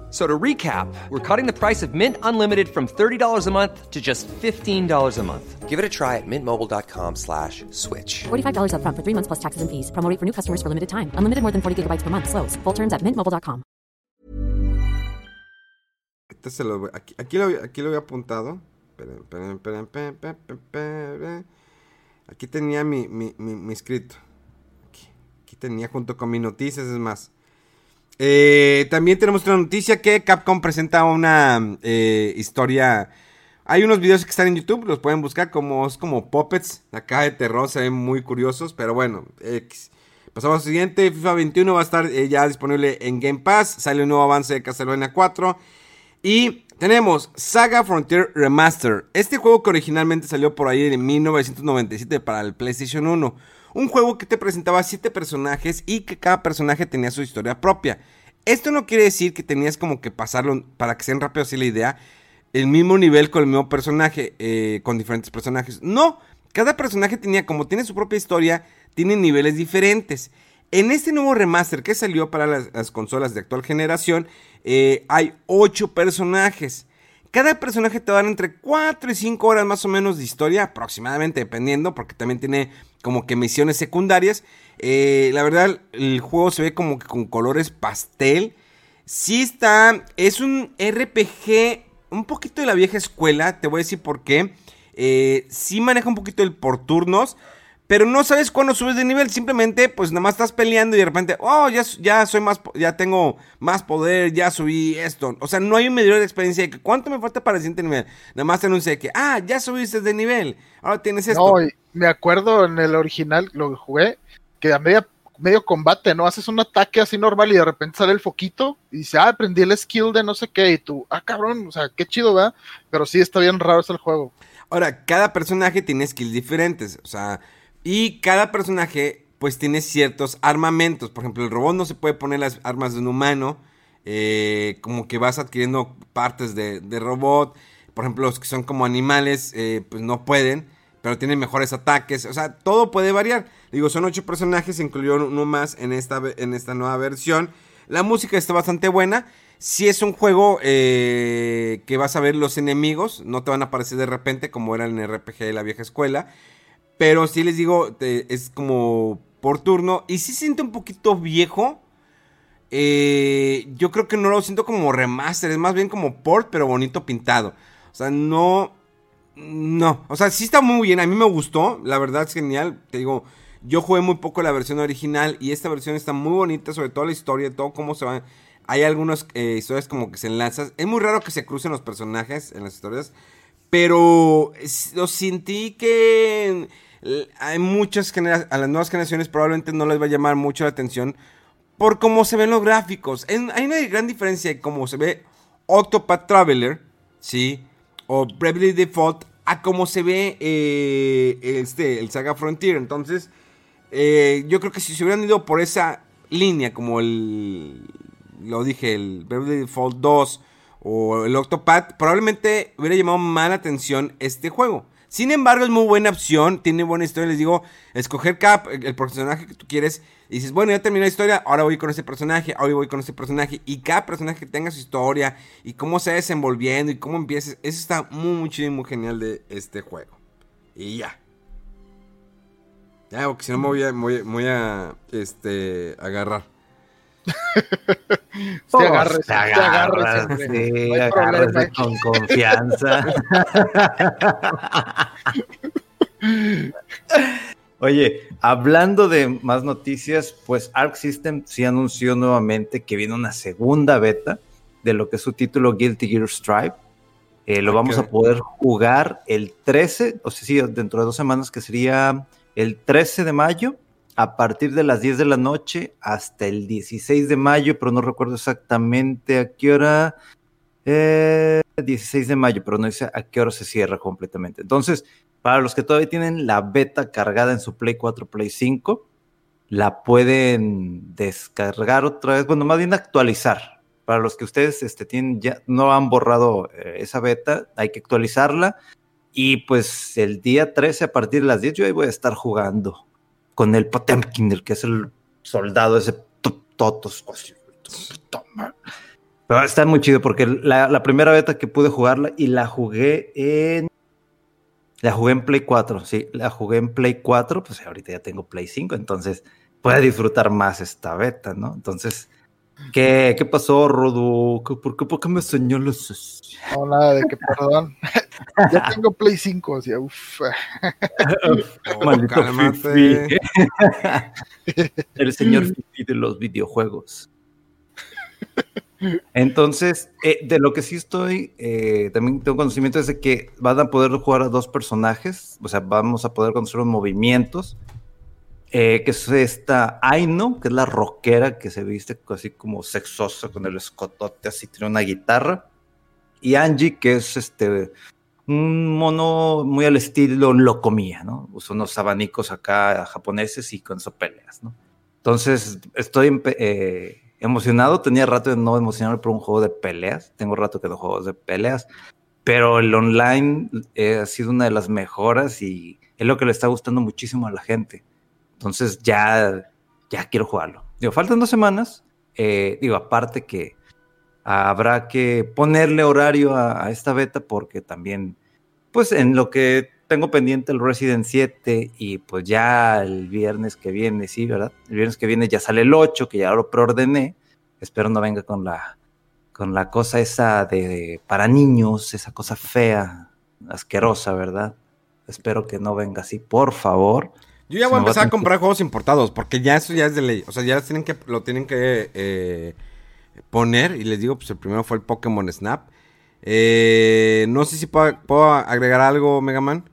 So to recap, we're cutting the price of Mint Unlimited from $30 a month to just $15 a month. Give it a try at mintmobile.com slash switch. $45 up front for three months plus taxes and fees. Promoting for new customers for limited time. Unlimited more than 40 gigabytes per month. Slows. Full terms at mintmobile.com. Este se lo, aquí, aquí, lo, aquí lo había apuntado. Aquí tenía mi, mi, mi, mi escrito. Aquí, aquí tenía junto con mis noticias, es más. Eh, también tenemos otra noticia que Capcom presenta una eh, historia. Hay unos videos que están en YouTube, los pueden buscar como es como puppets, acá de terror, se ven muy curiosos, pero bueno. Pasamos al siguiente, FIFA 21 va a estar eh, ya disponible en Game Pass, sale un nuevo avance de Castlevania 4 y tenemos Saga Frontier Remaster, este juego que originalmente salió por ahí en 1997 para el PlayStation 1. Un juego que te presentaba 7 personajes y que cada personaje tenía su historia propia. Esto no quiere decir que tenías como que pasarlo, para que sean rápido así la idea, el mismo nivel con el mismo personaje, eh, con diferentes personajes. No, cada personaje tenía, como tiene su propia historia, tiene niveles diferentes. En este nuevo remaster que salió para las, consolas de actual generación, eh, hay 8 personajes. Cada personaje te va a dar entre 4 y 5 horas más o menos de historia, aproximadamente, dependiendo, porque también tiene como que misiones secundarias. Eh, la verdad, el juego se ve como que con colores pastel. Sí está, es un RPG un poquito de la vieja escuela, te voy a decir por qué. Eh, sí maneja un poquito el por turnos, pero no sabes cuándo subes de nivel, simplemente pues nada más estás peleando y de repente, oh, ya, ya soy más, ya tengo más poder, ya subí esto. O sea, no hay un medidor de experiencia de que cuánto me falta para el siguiente nivel. Nada más te anuncia que, ah, ya subiste de nivel, ahora tienes esto. No, me acuerdo en el original, lo que jugué, que a media, medio combate, ¿no? Haces un ataque así normal y de repente sale el foquito y dice, ah, aprendí el skill de no sé qué, y tú, ah, cabrón, o sea, qué chido, ¿verdad? Pero sí está bien raro ese el juego. Ahora, cada personaje tiene skills diferentes, o sea y cada personaje pues tiene ciertos armamentos. Por ejemplo, el robot no se puede poner las armas de un humano. Eh, como que vas adquiriendo partes de, robot. Por ejemplo, los que son como animales eh, pues no pueden. Pero tienen mejores ataques. O sea, todo puede variar. Digo, son ocho personajes. Incluyó uno más en esta, en esta nueva versión. La música está bastante buena. Si es un juego eh, que vas a ver los enemigos, no te van a aparecer de repente como era en el RPG de la vieja escuela. Pero sí les digo, es como por turno. Y sí siente un poquito viejo. Eh, yo creo que no lo siento como remaster, es más bien como port, pero bonito pintado. O sea, no. No, o sea, sí está muy bien. A mí me gustó, la verdad es genial. Te digo, yo jugué muy poco la versión original y esta versión está muy bonita, sobre todo la historia, todo cómo se va. Hay algunas eh, historias como que se enlazan. Es muy raro que se crucen los personajes en las historias, pero lo sentí que a las nuevas generaciones probablemente no les va a llamar mucho la atención por cómo se ven los gráficos. hay una gran diferencia de cómo se ve Octopath Traveler, ¿sí? O Bravely Default a cómo se ve eh, este, el Saga Frontier. Entonces, eh, yo creo que si se hubieran ido por esa línea, como el, lo dije, el Bravely Default 2 o el Octopath, probablemente hubiera llamado más la atención este juego. Sin embargo, es muy buena opción, tiene buena historia. Les digo, escoger Cap, el personaje que tú quieres. Y dices, bueno, ya terminé la historia, ahora voy con ese personaje, ahora voy con ese personaje. Y cada personaje tenga su historia y cómo se va desenvolviendo y cómo empieza. Eso está muy, muy chido y muy genial de este juego. Y ya. Ya, porque si no me voy a, voy a este, agarrar. Se agarra, se agarra, sí, con confianza. Oye, hablando de más noticias, pues Arc System sí anunció nuevamente que viene una segunda beta de lo que es su título Guilty Gear Strive. Eh, lo vamos a poder jugar el 13, o sea, sí, dentro de dos semanas, que sería el 13 de mayo a partir de las 10 de la noche hasta el 16 de mayo, pero no recuerdo exactamente a qué hora. 16 eh, de mayo, pero no dice a qué hora se cierra completamente. Entonces, para los que todavía tienen la beta cargada en su Play 4, Play 5, la pueden descargar otra vez, bueno, más bien actualizar. Para los que ustedes este, tienen, ya no han borrado eh, esa beta, hay que actualizarla. Y pues el día 13 a partir de las 10 yo ahí voy a estar jugando con el Potemkin, el que es el soldado ese totos. Pero está muy chido porque la, primera beta que pude jugarla y la jugué en. La jugué en Play 4, sí, la jugué en Play 4, pues ahorita ya tengo Play 5, entonces puedo disfrutar más esta beta, ¿no? Entonces, ¿qué, qué pasó, Rodo? ¿Por qué, ¿Por qué me señalas? No, nada de que perdón. ya tengo Play 5, o sea, uff. Maldito Fifi. El señor Fifi de los videojuegos. Entonces, eh, de lo que sí estoy, eh, también tengo conocimiento es de que van a poder jugar a dos personajes, o sea, vamos a poder construir movimientos, eh, que es esta Aino, que es la rockera que se viste así como sexosa con el escotote, así tiene una guitarra, y Angie, que es este un mono muy al estilo lo comía, ¿no? Usa unos abanicos acá japoneses y con eso peleas, ¿no? Entonces, estoy eh, emocionado. Tenía rato de no emocionarme por un juego de peleas. Tengo rato que no juego de peleas. Pero el online eh, ha sido una de las mejoras y es lo que le está gustando muchísimo a la gente. Entonces, ya, ya quiero jugarlo. Digo, faltan dos semanas. Eh, digo, aparte que habrá que ponerle horario a, esta beta porque también, pues en lo que tengo pendiente el Resident 7 y pues ya el viernes que viene, sí, ¿verdad? El viernes que viene ya sale el 8, que ya lo preordené. Espero no venga con la, con la cosa esa de, para niños, esa cosa fea, asquerosa, ¿verdad? Espero que no venga así, por favor. Yo ya voy a empezar a, comprar juegos importados, porque ya eso ya es de ley. O sea, ya tienen que, lo tienen que eh, poner. Y les digo, pues el primero fue el Pokémon Snap. Eh, no sé si puedo, agregar algo, Mega Man.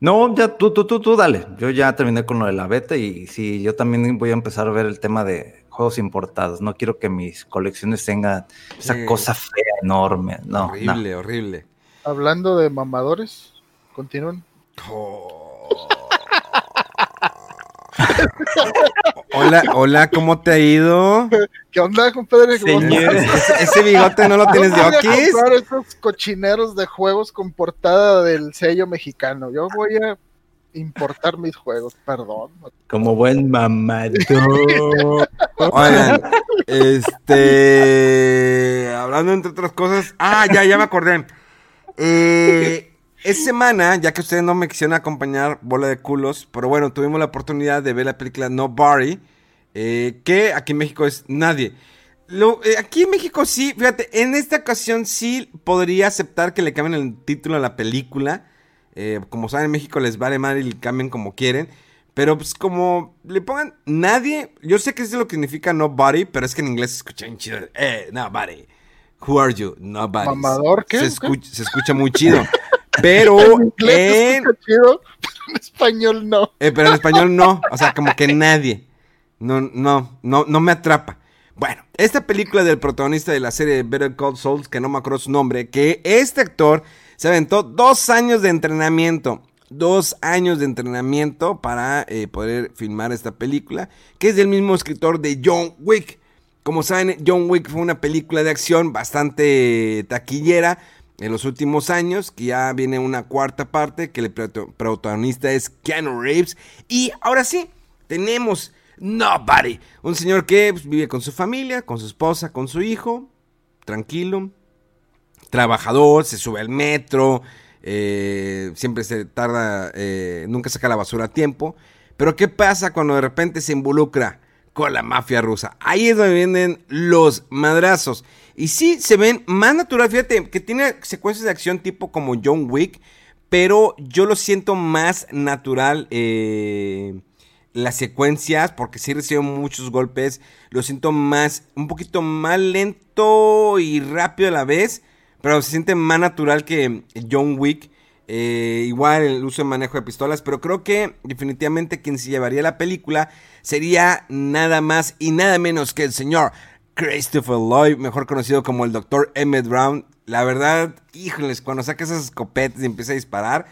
No, ya tú, tú, tú, tú, dale. Yo ya terminé con lo de la beta y sí, yo también voy a empezar a ver el tema de juegos importados. No quiero que mis colecciones tengan esa cosa fea, enorme. No, horrible, horrible. Hablando de mamadores, continúan. Oh. Hola, hola, ¿cómo te ha ido? ¿Qué onda, compadre? ¿Ese, bigote no lo tienes de Okis? Voy a esos cochineros de juegos con portada del sello mexicano. Yo voy a importar mis juegos, perdón. Como buen mamado. Oigan, este. Hablando entre otras cosas. Ah, ya, ya me acordé. Eh esta semana, ya que ustedes no me quisieron acompañar, bola de culos, pero bueno, tuvimos la oportunidad de ver la película No Barry, eh, que aquí en México es Nadie. Lo, eh, aquí en México sí, fíjate, en esta ocasión sí podría aceptar que le cambien el título a la película. Eh, como saben, en México les vale mal y le cambien como quieren. Pero pues como le pongan nadie, yo sé que eso es lo que significa nobody, pero es que en inglés se escucha bien chido. Eh, nobody. Who are you? Nobody. ¿Mamador qué? Se, ¿Qué? escucha, se escucha muy chido. Pero En inglés en, escucha chido, pero en español no. eh, pero en español no, o sea, como que nadie. No, no, no, no me atrapa. Bueno, esta película del protagonista de la serie Better Call Souls, que no me acuerdo su nombre, que este actor se aventó dos años de entrenamiento. Dos años de entrenamiento para eh, poder filmar esta película, que es del mismo escritor de John Wick. Como saben, John Wick fue una película de acción bastante taquillera en los últimos años, que ya viene una cuarta parte, que el protagonista es Keanu Reeves. Y ahora sí, tenemos Nobody, un señor que pues, vive con su familia, con su esposa, con su hijo, tranquilo, trabajador, se sube al metro, eh, siempre se tarda, eh, nunca saca la basura a tiempo. Pero ¿qué pasa cuando de repente se involucra con la mafia rusa? Ahí es donde vienen los madrazos. Y sí, se ven más natural, fíjate, que tiene secuencias de acción tipo como John Wick, pero yo lo siento más natural. eh, las secuencias, porque sí recibo muchos golpes, lo siento más, un poquito más lento y rápido a la vez, pero se siente más natural que John Wick. Eh, igual el uso y manejo de pistolas, pero creo que definitivamente quien se llevaría la película sería nada más y nada menos que el señor Christopher Lloyd, mejor conocido como el Dr. Emmett Brown. La verdad, híjoles, cuando saca esas escopetas y empieza a disparar,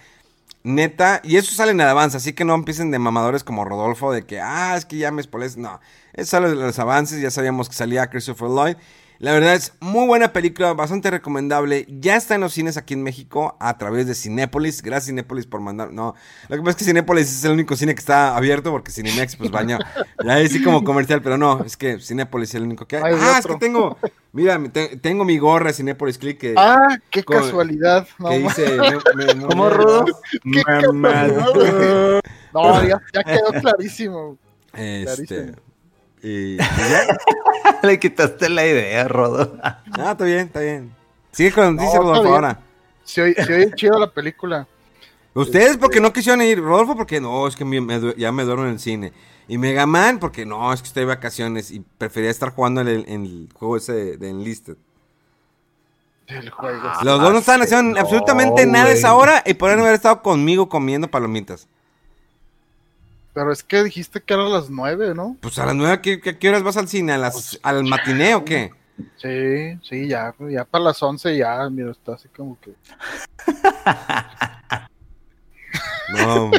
Neta, y eso sale en avance, así que no empiecen de mamadores como Rodolfo de que, ah, es que ya me spoilé. No, eso sale de los avances, ya sabíamos que salía Christopher Lloyd. La verdad es muy buena película, bastante recomendable. Ya está en los cines aquí en México a través de Cinépolis. Gracias Cinépolis por mandar. No, lo que pasa es que Cinépolis es el único cine que está abierto porque Cinemex pues baña. Ya es así como comercial, pero no, es que Cinépolis es el único que hay. Hay Ah, es que tengo, mira, te- tengo mi gorra Cinépolis Click que, Ah, qué Con- casualidad. No, que ma- dice... me- me- ¿Cómo, Rodo? Qué. No, ya, ya quedó clarísimo. Este. Clarísimo. Y, y ya. Le quitaste la idea, Rodo. Ah, está bien, está bien. Sigue con No, dice Rodolfo ahora. Se oye, se oye chido la película. Ustedes porque no quisieron ir. Rodolfo porque no, es que me- me du- ya me duermo en el cine. Y Mega Man porque no, es que estoy de vacaciones y prefería estar jugando en el, en el juego ese de, de Enlisted. El juego. Los dos no estaban haciendo no, absolutamente nada a esa hora y podrían haber estado conmigo comiendo palomitas. Pero es que dijiste que eran las nueve, ¿no? Pues a las nueve, ¿qué, qué, qué horas vas al cine? ¿A las, ¿Al matiné o qué? Sí, sí, ya, ya para las once ya, mira, está así como que... No.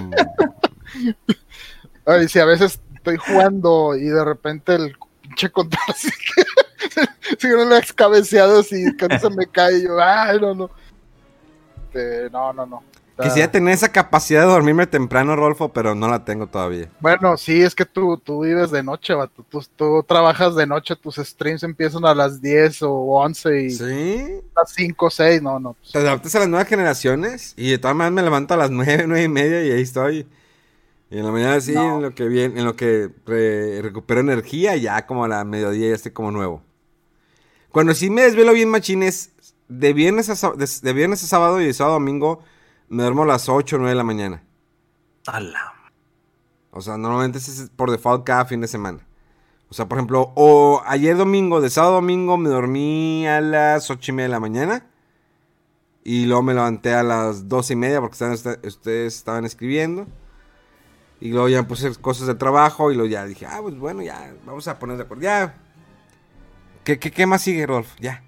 Ay, si a veces estoy jugando y de repente el pinche control así que sigue uno cabeceado y que no se me cae y yo, ay, no, no. Este, no, no, no. Está- Quisiera tener esa capacidad de dormirme temprano, Rodolfo, pero no la tengo todavía. Bueno, sí, es que tú, tú vives de noche, vato. Tú, tú trabajas de noche, tus streams empiezan a las 10 o 11 y ¿Sí? a las 5 o 6, no, no. pues, Te adaptas a las nuevas generaciones y de todas maneras me levanto a las nueve, nueve y media y ahí estoy. Y en la mañana sí, No. en lo que bien, en lo que re- recupero energía, ya como a la mediodía ya estoy como nuevo. Cuando sí me desvelo bien machines, de viernes a, de, de viernes a sábado y de sábado a domingo, me duermo a las 8 o 9 de la mañana. Ala. O sea, normalmente es por default cada fin de semana. O sea, por ejemplo, o ayer domingo, de sábado a domingo, me dormí a las ocho y media de la mañana. Y luego me levanté a las doce y media porque estaban- ustedes estaban escribiendo. Y luego ya puse cosas de trabajo y luego ya dije, ah, pues bueno, ya, vamos a poner de acuerdo. Ya. ¿Qué, qué, qué más sigue, Rolf? Ya.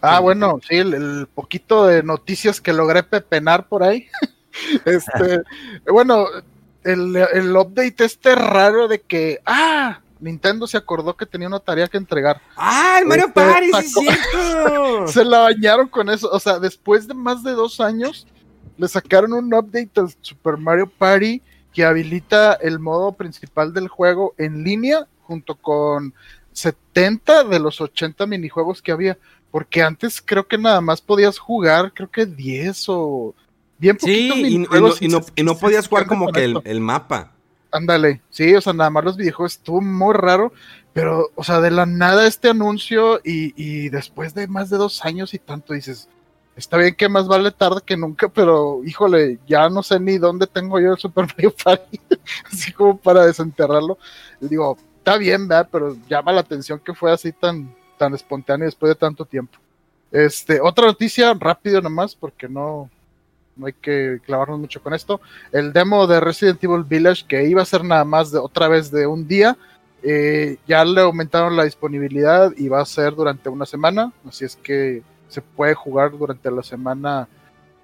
Ah, bueno, sí, el, el poquito de noticias que logré pepenar por ahí. este, bueno, el, el update este raro de que, ah, Nintendo se acordó que tenía una tarea que entregar. ¡Ah, el Mario Este, Party! ¡Sí cierto! Se la bañaron con eso. O sea, después de más de dos años, le sacaron un update al Super Mario Party que habilita el modo principal del juego en línea junto con 70 de los 80 minijuegos que había. Porque antes creo que nada más podías jugar, creo que 10 o bien Sí, poquitos y, y no, minijuegos y no- se- y no se- podías jugar como que el, mapa. Ándale, sí, o sea, nada más los videojuegos estuvo muy raro, pero, o sea, de la nada este anuncio y, y después de más de dos años y tanto dices, está bien que más vale tarde que nunca, pero híjole, ya no sé ni dónde tengo yo el Super Mario Party, así como para desenterrarlo. Y digo, está bien, ¿verdad? Pero llama la atención que fue así tan, tan espontáneo después de tanto tiempo. Este, otra noticia, rápido nomás, porque no, no hay que clavarnos mucho con esto. El demo de Resident Evil Village, que iba a ser nada más de otra vez de un día, eh, ya le aumentaron la disponibilidad y va a ser durante una semana, así es que se puede jugar durante la semana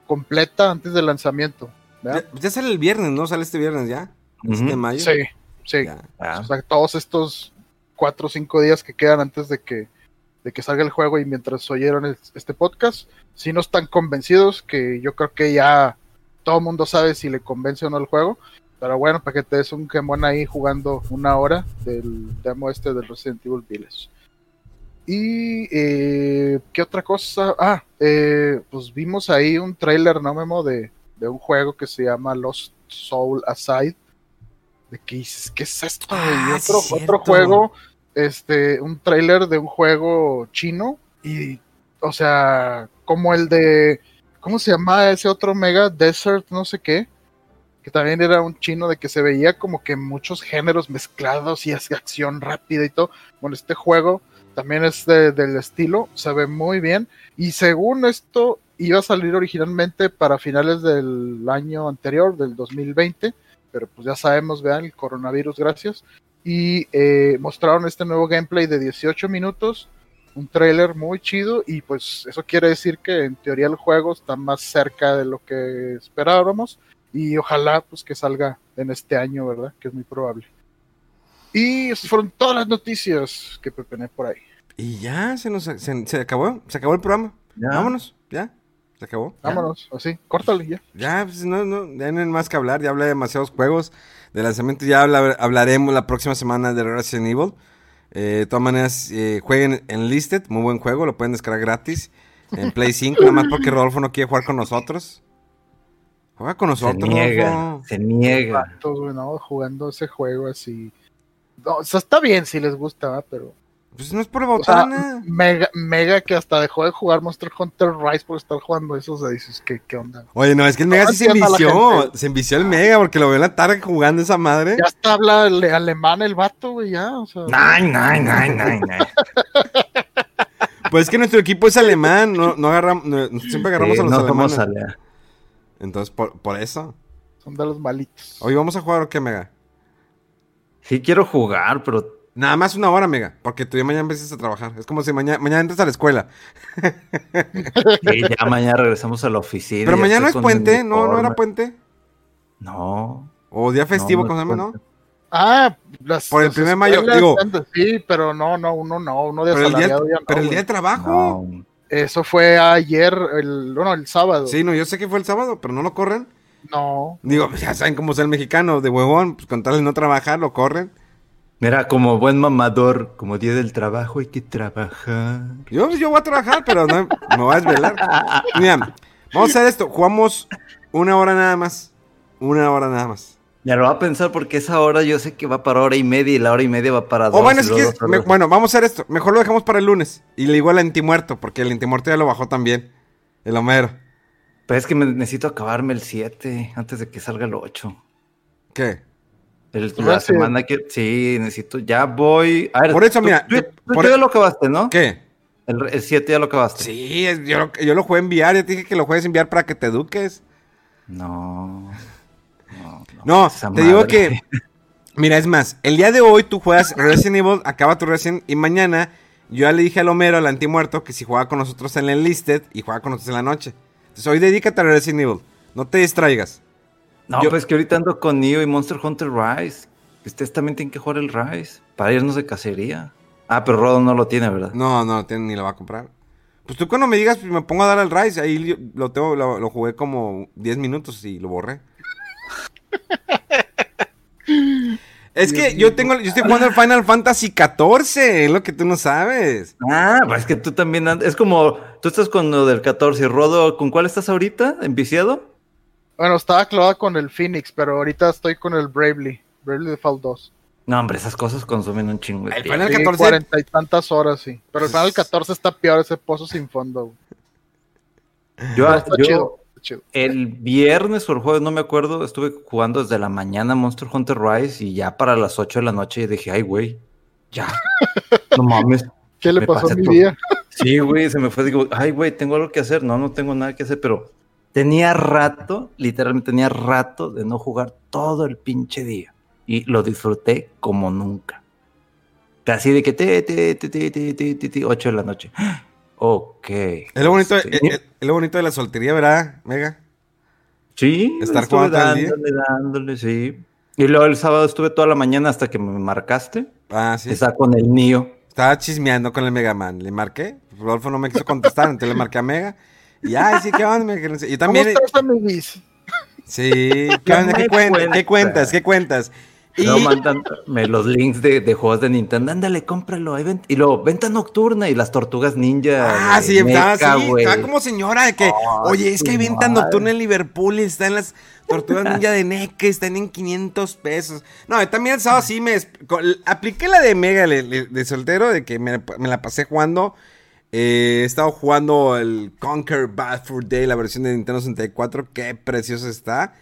completa antes del lanzamiento. Ya, ya, sale el viernes, ¿no? Sale este viernes ya. Uh -huh. Este mayo. Sí, sí. Ah. O sea, todos estos cuatro o cinco días que quedan antes de que, de que salga el juego y mientras oyeron este podcast, si no están convencidos, que yo creo que ya todo el mundo sabe si le convence o no el juego. Pero bueno, para que te des un quemón ahí jugando una hora del demo este del Resident Evil Village. Y eh, qué otra cosa. Ah, eh, pues vimos ahí un trailer, ¿no, Memo? De, de, un juego que se llama Lost Soul Aside. ¿De qué, qué es esto? Ah, otro, sí otro juego, este, un trailer de un juego chino. Y, o sea, como el de. ¿Cómo se llama ese otro Mega Desert? No sé qué. Que también era un chino de que se veía como que muchos géneros mezclados y acción rápida y todo. Bueno, este juego también es de, del estilo, se ve muy bien. Y según esto, iba a salir originalmente para finales del año anterior, del 2020, pero pues ya sabemos, vean, el coronavirus, gracias. Y eh, mostraron este nuevo gameplay de 18 minutos, un trailer muy chido, y pues eso quiere decir que en teoría el juego está más cerca de lo que esperábamos, y ojalá pues que salga en este año, ¿verdad? Que es muy probable. Y esas fueron todas las noticias que preparé por ahí. Y ya, se nos se, se acabó, se acabó el programa. Ya. Vámonos, ya. Se acabó. Vámonos, ya. así, córtale ya. Ya, pues no, no, ya no hay más que hablar, ya hablé de demasiados juegos. De lanzamiento ya habla, hablaremos la próxima semana de Resident Evil. Eh, de todas maneras, eh, jueguen en Listed, muy buen juego, lo pueden descargar gratis. En Play 5, nada más porque Rodolfo no quiere jugar con nosotros. Juega con nosotros, Se niega, Rodolfo. se niega. Vatos, güey, no, jugando ese juego así. No, o sea, está bien si les gusta, pero. Pues no es por O sea, botana. mega, mega que hasta dejó de jugar Monster Hunter Rise por estar jugando eso. O sea, dices, ¿qué, qué onda? Oye, no, es que el Mega No sí se envició. Se envició el Mega porque lo veo en la tarde jugando esa madre. Ya hasta habla ale- alemán el vato, güey, ya. O sea, Nein, nein, nein, nein, nein. Pues es que nuestro equipo es alemán. No, no agarramos, no- siempre agarramos Sí, a los no alemanes. somos alea. Entonces, por, por eso. son de los malitos. Hoy vamos a jugar o qué, Mega. Sí quiero jugar, pero Nada más una hora, Mega. Porque tú ya mañana empiezas a trabajar. Es como si mañana, mañana entras a la escuela. sí, ya mañana regresamos a la oficina. Pero mañana no es puente, ¿no? ¿No era puente? No. O día festivo, no ¿cómo se es llama, no? puente. Ah, las, Por el las primer de mayo, digo. Sí, pero no, no, uno no, uno de Pero el día, ya no, pero el día de trabajo. No. Eso fue ayer, el, bueno, el sábado. Sí, no, yo sé que fue el sábado, pero no lo corren. No, Digo, ya saben cómo es el mexicano, de huevón, pues con tal de no trabajar, lo corren. Mira, como buen mamador, como día del trabajo hay que trabajar. Yo, yo voy a trabajar, pero no me voy a desvelar. Mira, vamos a hacer esto. Jugamos una hora nada más. Una hora nada más. Ya lo va a pensar porque esa hora yo sé que va para hora y media y la hora y media va para dos. O bueno, es que, me- vamos a hacer esto. Mejor lo dejamos para el lunes. Y le digo al antimuerto, porque el antimuerto ya lo bajó también. El Homero. Pero es que me necesito acabarme el 7 antes de que salga el 8. ¿Qué? El- la semana que... Sí, necesito... Ya voy... A ver, Por eso, tú- mira, Tú, tú por- ya lo acabaste, ¿no? ¿Qué? El, el 7 ya lo acabaste. Sí, yo, lo- yo lo jugué a enviar. Ya te dije que lo juegues enviar para que te eduques. No. No, te digo que. Mira, es más, el día de hoy tú juegas Resident Evil, acaba tu Resident y mañana yo ya le dije al Homero, al antimuerto, que si juega con nosotros en el Enlisted y juega con nosotros en la noche. Entonces hoy dedícate a Resident Evil, no te distraigas. No, yo- pues que ahorita ando con Neo y Monster Hunter Rise. Ustedes también tienen que jugar el Rise. Para irnos de cacería. Ah, pero Rodo no lo tiene, ¿verdad? No, no, tiene- ni lo va a comprar. Pues tú cuando me digas, pues me pongo a dar al Rise, ahí yo lo, tengo, lo, lo jugué como 10 minutos y lo borré. es que yo tengo, yo estoy jugando el Final Fantasy XIV, es lo que tú no sabes. Ah, pues es que tú también andas. Es como. Tú estás con lo del 14. Rodo, ¿con cuál estás ahorita? ¿Enviciado? Bueno, estaba clavada con el Phoenix, pero ahorita estoy con el Bravely. Bravely Default 2. No, hombre, esas cosas consumen un chingo de El tiempo. Final Sí, 14. cuarenta y tantas horas, sí. Pero el Final 14 está peor, ese pozo sin fondo. güey. Yo, Pero está yo chido, está chido. el viernes o el jueves, no me acuerdo, estuve jugando desde la mañana Monster Hunter Rise y ya para las 8 de la noche dije, ay, güey, ya. No mames. ¿Qué le me pasó a pasé mi todo. día? Sí, güey, se me fue. Digo, ay, güey, tengo algo que hacer. No, no tengo nada que hacer, pero tenía rato, literalmente tenía rato de no jugar todo el pinche día. Y lo disfruté como nunca. Casi de que te, te, te, te, te, te, te, te 8 de la noche. Ok. Es lo bonito, bonito de la soltería, ¿verdad, Mega? Sí. Estar estuve dándole, día. dándole, sí. Y luego el sábado estuve toda la mañana hasta que me marcaste. Ah, sí. Está con el mío. Estaba chismeando con el Mega Man. Le marqué. Rodolfo no me quiso contestar, entonces le marqué a Mega. Y ay, sí, ¿qué onda? ¿Cómo también. estás, amiguis? Sí, ¿qué No onda? ¿Qué cuentas? ¿Qué cuenta. cuentas? ¿Qué cuentas? Y Luego mandan me los links de, de juegos de Nintendo. Ándale, cómpralo. ahí ven- Y luego, venta nocturna y las tortugas ninja. Ah, de sí, estaba mecha, así, estaba como señora de que, oye, es que hay venta madre. nocturna en Liverpool y están las tortugas ninja de NEC, están en 500 pesos. No, también el sábado sí me... Apliqué la de Mega de, soltero, de que me, me la pasé jugando. Eh, he estado jugando el Conquer Bad Day, la versión de Nintendo 64, qué preciosa está.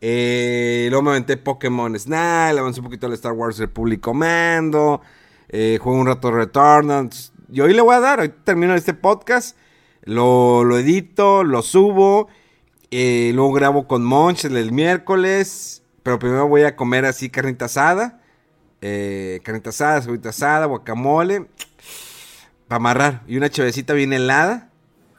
Eh, luego me aventé Pokémon Snap, avancé un poquito al Star Wars Republic Commando. Eh, juego un rato Returnal. Y hoy le voy a dar, hoy termino este podcast. Lo, edito, lo subo. eh, luego grabo con Monch el, el miércoles. Pero primero voy a comer así carnita asada. Eh, carnita asada, cebollita asada, guacamole. Para amarrar. Y una chavecita bien helada.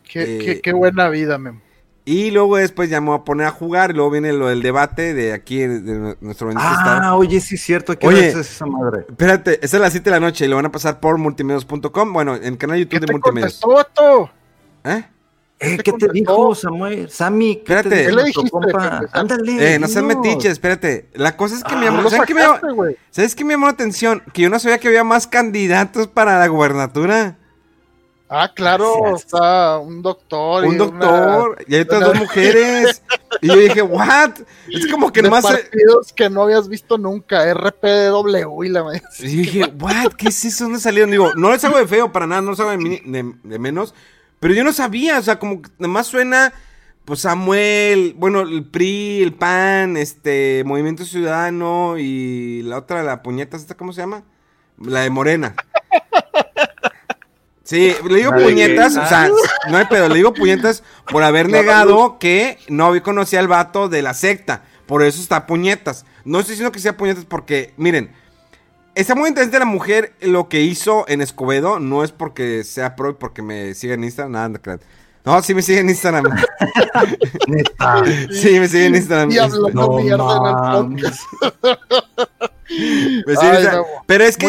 Qué, Eh, qué, qué buena vida, Memo. Y luego después ya me voy a poner a jugar. Y luego viene lo del debate de aquí, de nuestro bendito estado. Ah, oye, sí es cierto. ¿Qué Oye. es esa madre? Espérate, esa es a las 7 de la noche y lo van a pasar por multimedios.com. Bueno, en el canal ¿Qué YouTube te de Multimedios. contestó? ¿Eh? Eh, te ¿Qué te contestó? dijo, Samuel? Sammy, ¿qué Espérate. te dijo ¿Qué le dijiste, compa? Ándale. Eh, no sean dinos. metiches, espérate. La cosa es que me Ah, llamó. Lo ¿Sabes qué me. ¿Sabes qué me llamó la atención? Que yo no sabía que había más candidatos para la gubernatura. Ah, claro, está un doctor. Un y doctor y hay otras una- dos mujeres. Y yo dije, ¿what? Es como que de nomás. partidos que no habías visto nunca, RPW y la madre. Y yo dije, ¿what? ¿Qué es eso? ¿Dónde salieron? Digo, no les hago de feo para nada, no les hago de, mini- de- de menos. Pero yo no sabía, o sea, como que nomás suena, pues Samuel, bueno, el PRI, el PAN, este, Movimiento Ciudadano y la otra, la puñeta, ¿esta cómo se llama? La de Morena. Sí, le digo puñetas, que- o sea, no hay pedo, le digo puñetas por haber negado que no conocía al vato de la secta. Por eso está puñetas. No estoy diciendo que sea puñetas porque, miren, Está muy interesante la mujer lo que hizo en Escobedo. No es porque sea pro y porque me siga en Instagram. Nada, no crean. No, sí me sigue en Instagram. Sí, me sigue en Instagram. Y hablando No mierda en el podcast. Instagram. no. Pero es que.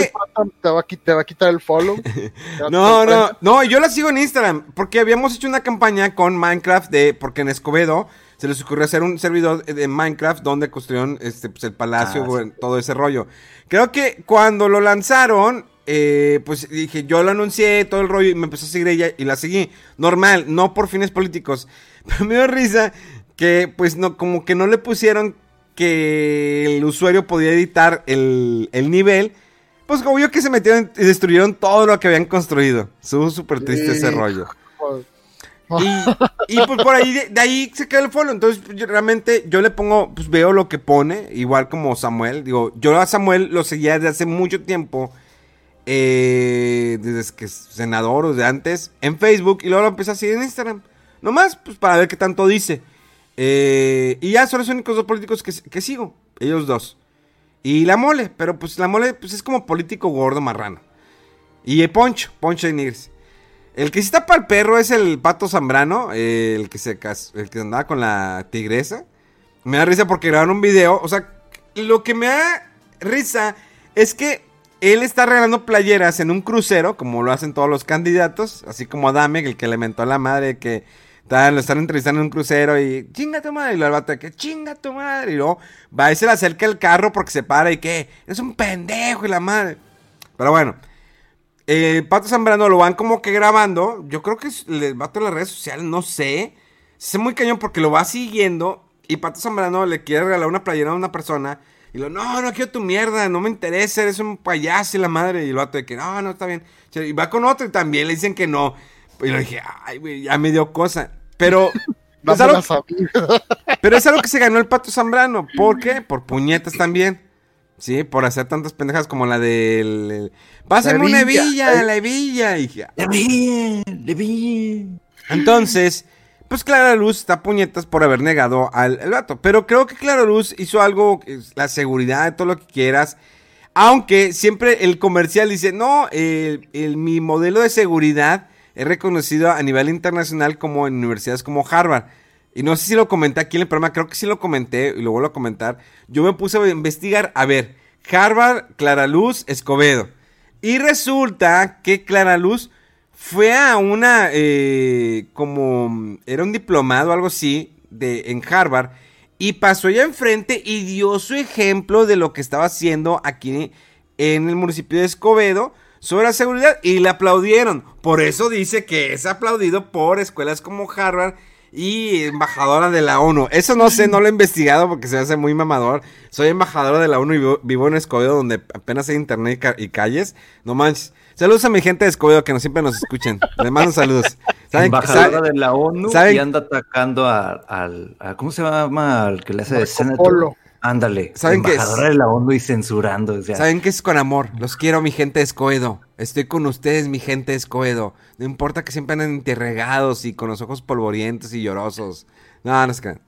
te va, a, qui- te va a quitar el follow. No, no, no, yo la sigo en Instagram. Porque habíamos hecho una campaña con Minecraft de. Porque en Escobedo se les ocurrió hacer un servidor de Minecraft donde construyeron este, pues, el palacio, Ah, todo ese rollo. Creo que cuando lo lanzaron, eh, pues dije, yo lo anuncié, todo el rollo, y me empezó a seguir ella y la seguí. Normal, no por fines políticos. Pero me dio risa que, pues, no, como que no le pusieron que el usuario podía editar el, el nivel. Pues obvio que se metieron y destruyeron todo lo que habían construido. Estuvo súper triste ese rollo. Joder. Y, y, pues por ahí, de, de ahí se queda el follow. Entonces, pues, yo realmente yo le pongo, pues veo lo que pone, igual como Samuel. Digo, yo a Samuel lo seguía desde hace mucho tiempo, eh, desde que es senador o de antes, en Facebook, y luego lo empecé a seguir en Instagram. Nomás, pues para ver qué tanto dice. Eh, y ya son los únicos dos políticos que, que sigo, ellos dos. Y la mole, pero pues la mole pues, es como político gordo marrano. Y el Poncho, Poncho de Nigris. El que sí está para el perro es el pato Zambrano, eh, el que se el que andaba con la tigresa. Me da risa porque grabaron un video. O sea, lo que me da risa es que él está regalando playeras en un crucero, como lo hacen todos los candidatos, así como Adame, el que le mentó a la madre que está- lo están entrevistando en un crucero y chinga tu madre. Y luego el vato de que chinga tu madre. Y luego va y se le acerca el carro porque se para y que es un pendejo y la madre. Pero bueno. Eh, Pato Zambrano lo van como que grabando. Yo creo que es- el vato de las redes sociales, no sé. Sé muy cañón porque lo va siguiendo. Y Pato Zambrano le quiere regalar una playera a una persona Y lo, no, no quiero tu mierda, no me interesa, eres un payaso y la madre. Y el vato de que, no, no, está bien. Y va con otro y también le dicen que no. Y lo dije, ay, güey, ya me dio cosa. Pero. Es algo- la pero es algo que se ganó el pato Zambrano. ¿Por qué? Por puñetas también. Sí, por hacer tantas pendejas como la del. el, Pásame una Hebilla. hebilla, la hebilla. Y dije, Le vi, le vi. Entonces, pues Clara Luz está puñetas por haber negado al el vato. Pero creo que Clara Luz hizo algo, la seguridad, todo lo que quieras. Aunque siempre el comercial dice, no, el, el- mi modelo de seguridad es reconocido a nivel internacional como en universidades como Harvard. Y no sé si lo comenté aquí en el programa, creo que sí lo comenté y lo vuelvo a comentar. Yo me puse a investigar, a ver, Harvard, Clara Luz, Escobedo. Y resulta que Clara Luz fue a una, eh, como, era un diplomado, algo así, de, en Harvard, y pasó allá enfrente y dio su ejemplo de lo que estaba haciendo aquí en el municipio de Escobedo sobre la seguridad y le aplaudieron. Por eso dice que es aplaudido por escuelas como Harvard y embajadora de la ONU. Eso no sé, no lo he investigado porque se me hace muy mamador. Soy embajadora de la ONU y vivo, vivo en Escobedo donde apenas hay internet y, ca- y calles. No manches. Saludos a mi gente de Escobedo que no siempre nos escuchen. Les mando saludos. ¿Saben- Embajadora saben- de la ONU saben- y anda atacando a- al. a- ¿Cómo se llama? Al que le hace Marco. Polo. Ándale. ¿Saben qué es? De la ONU y censurando. O sea, Saben que es con amor. Los quiero, mi gente de Escoedo. Estoy con ustedes, mi gente de Escoedo. No importa que siempre anden enterregados y con los ojos polvorientos y llorosos. No, no se crean.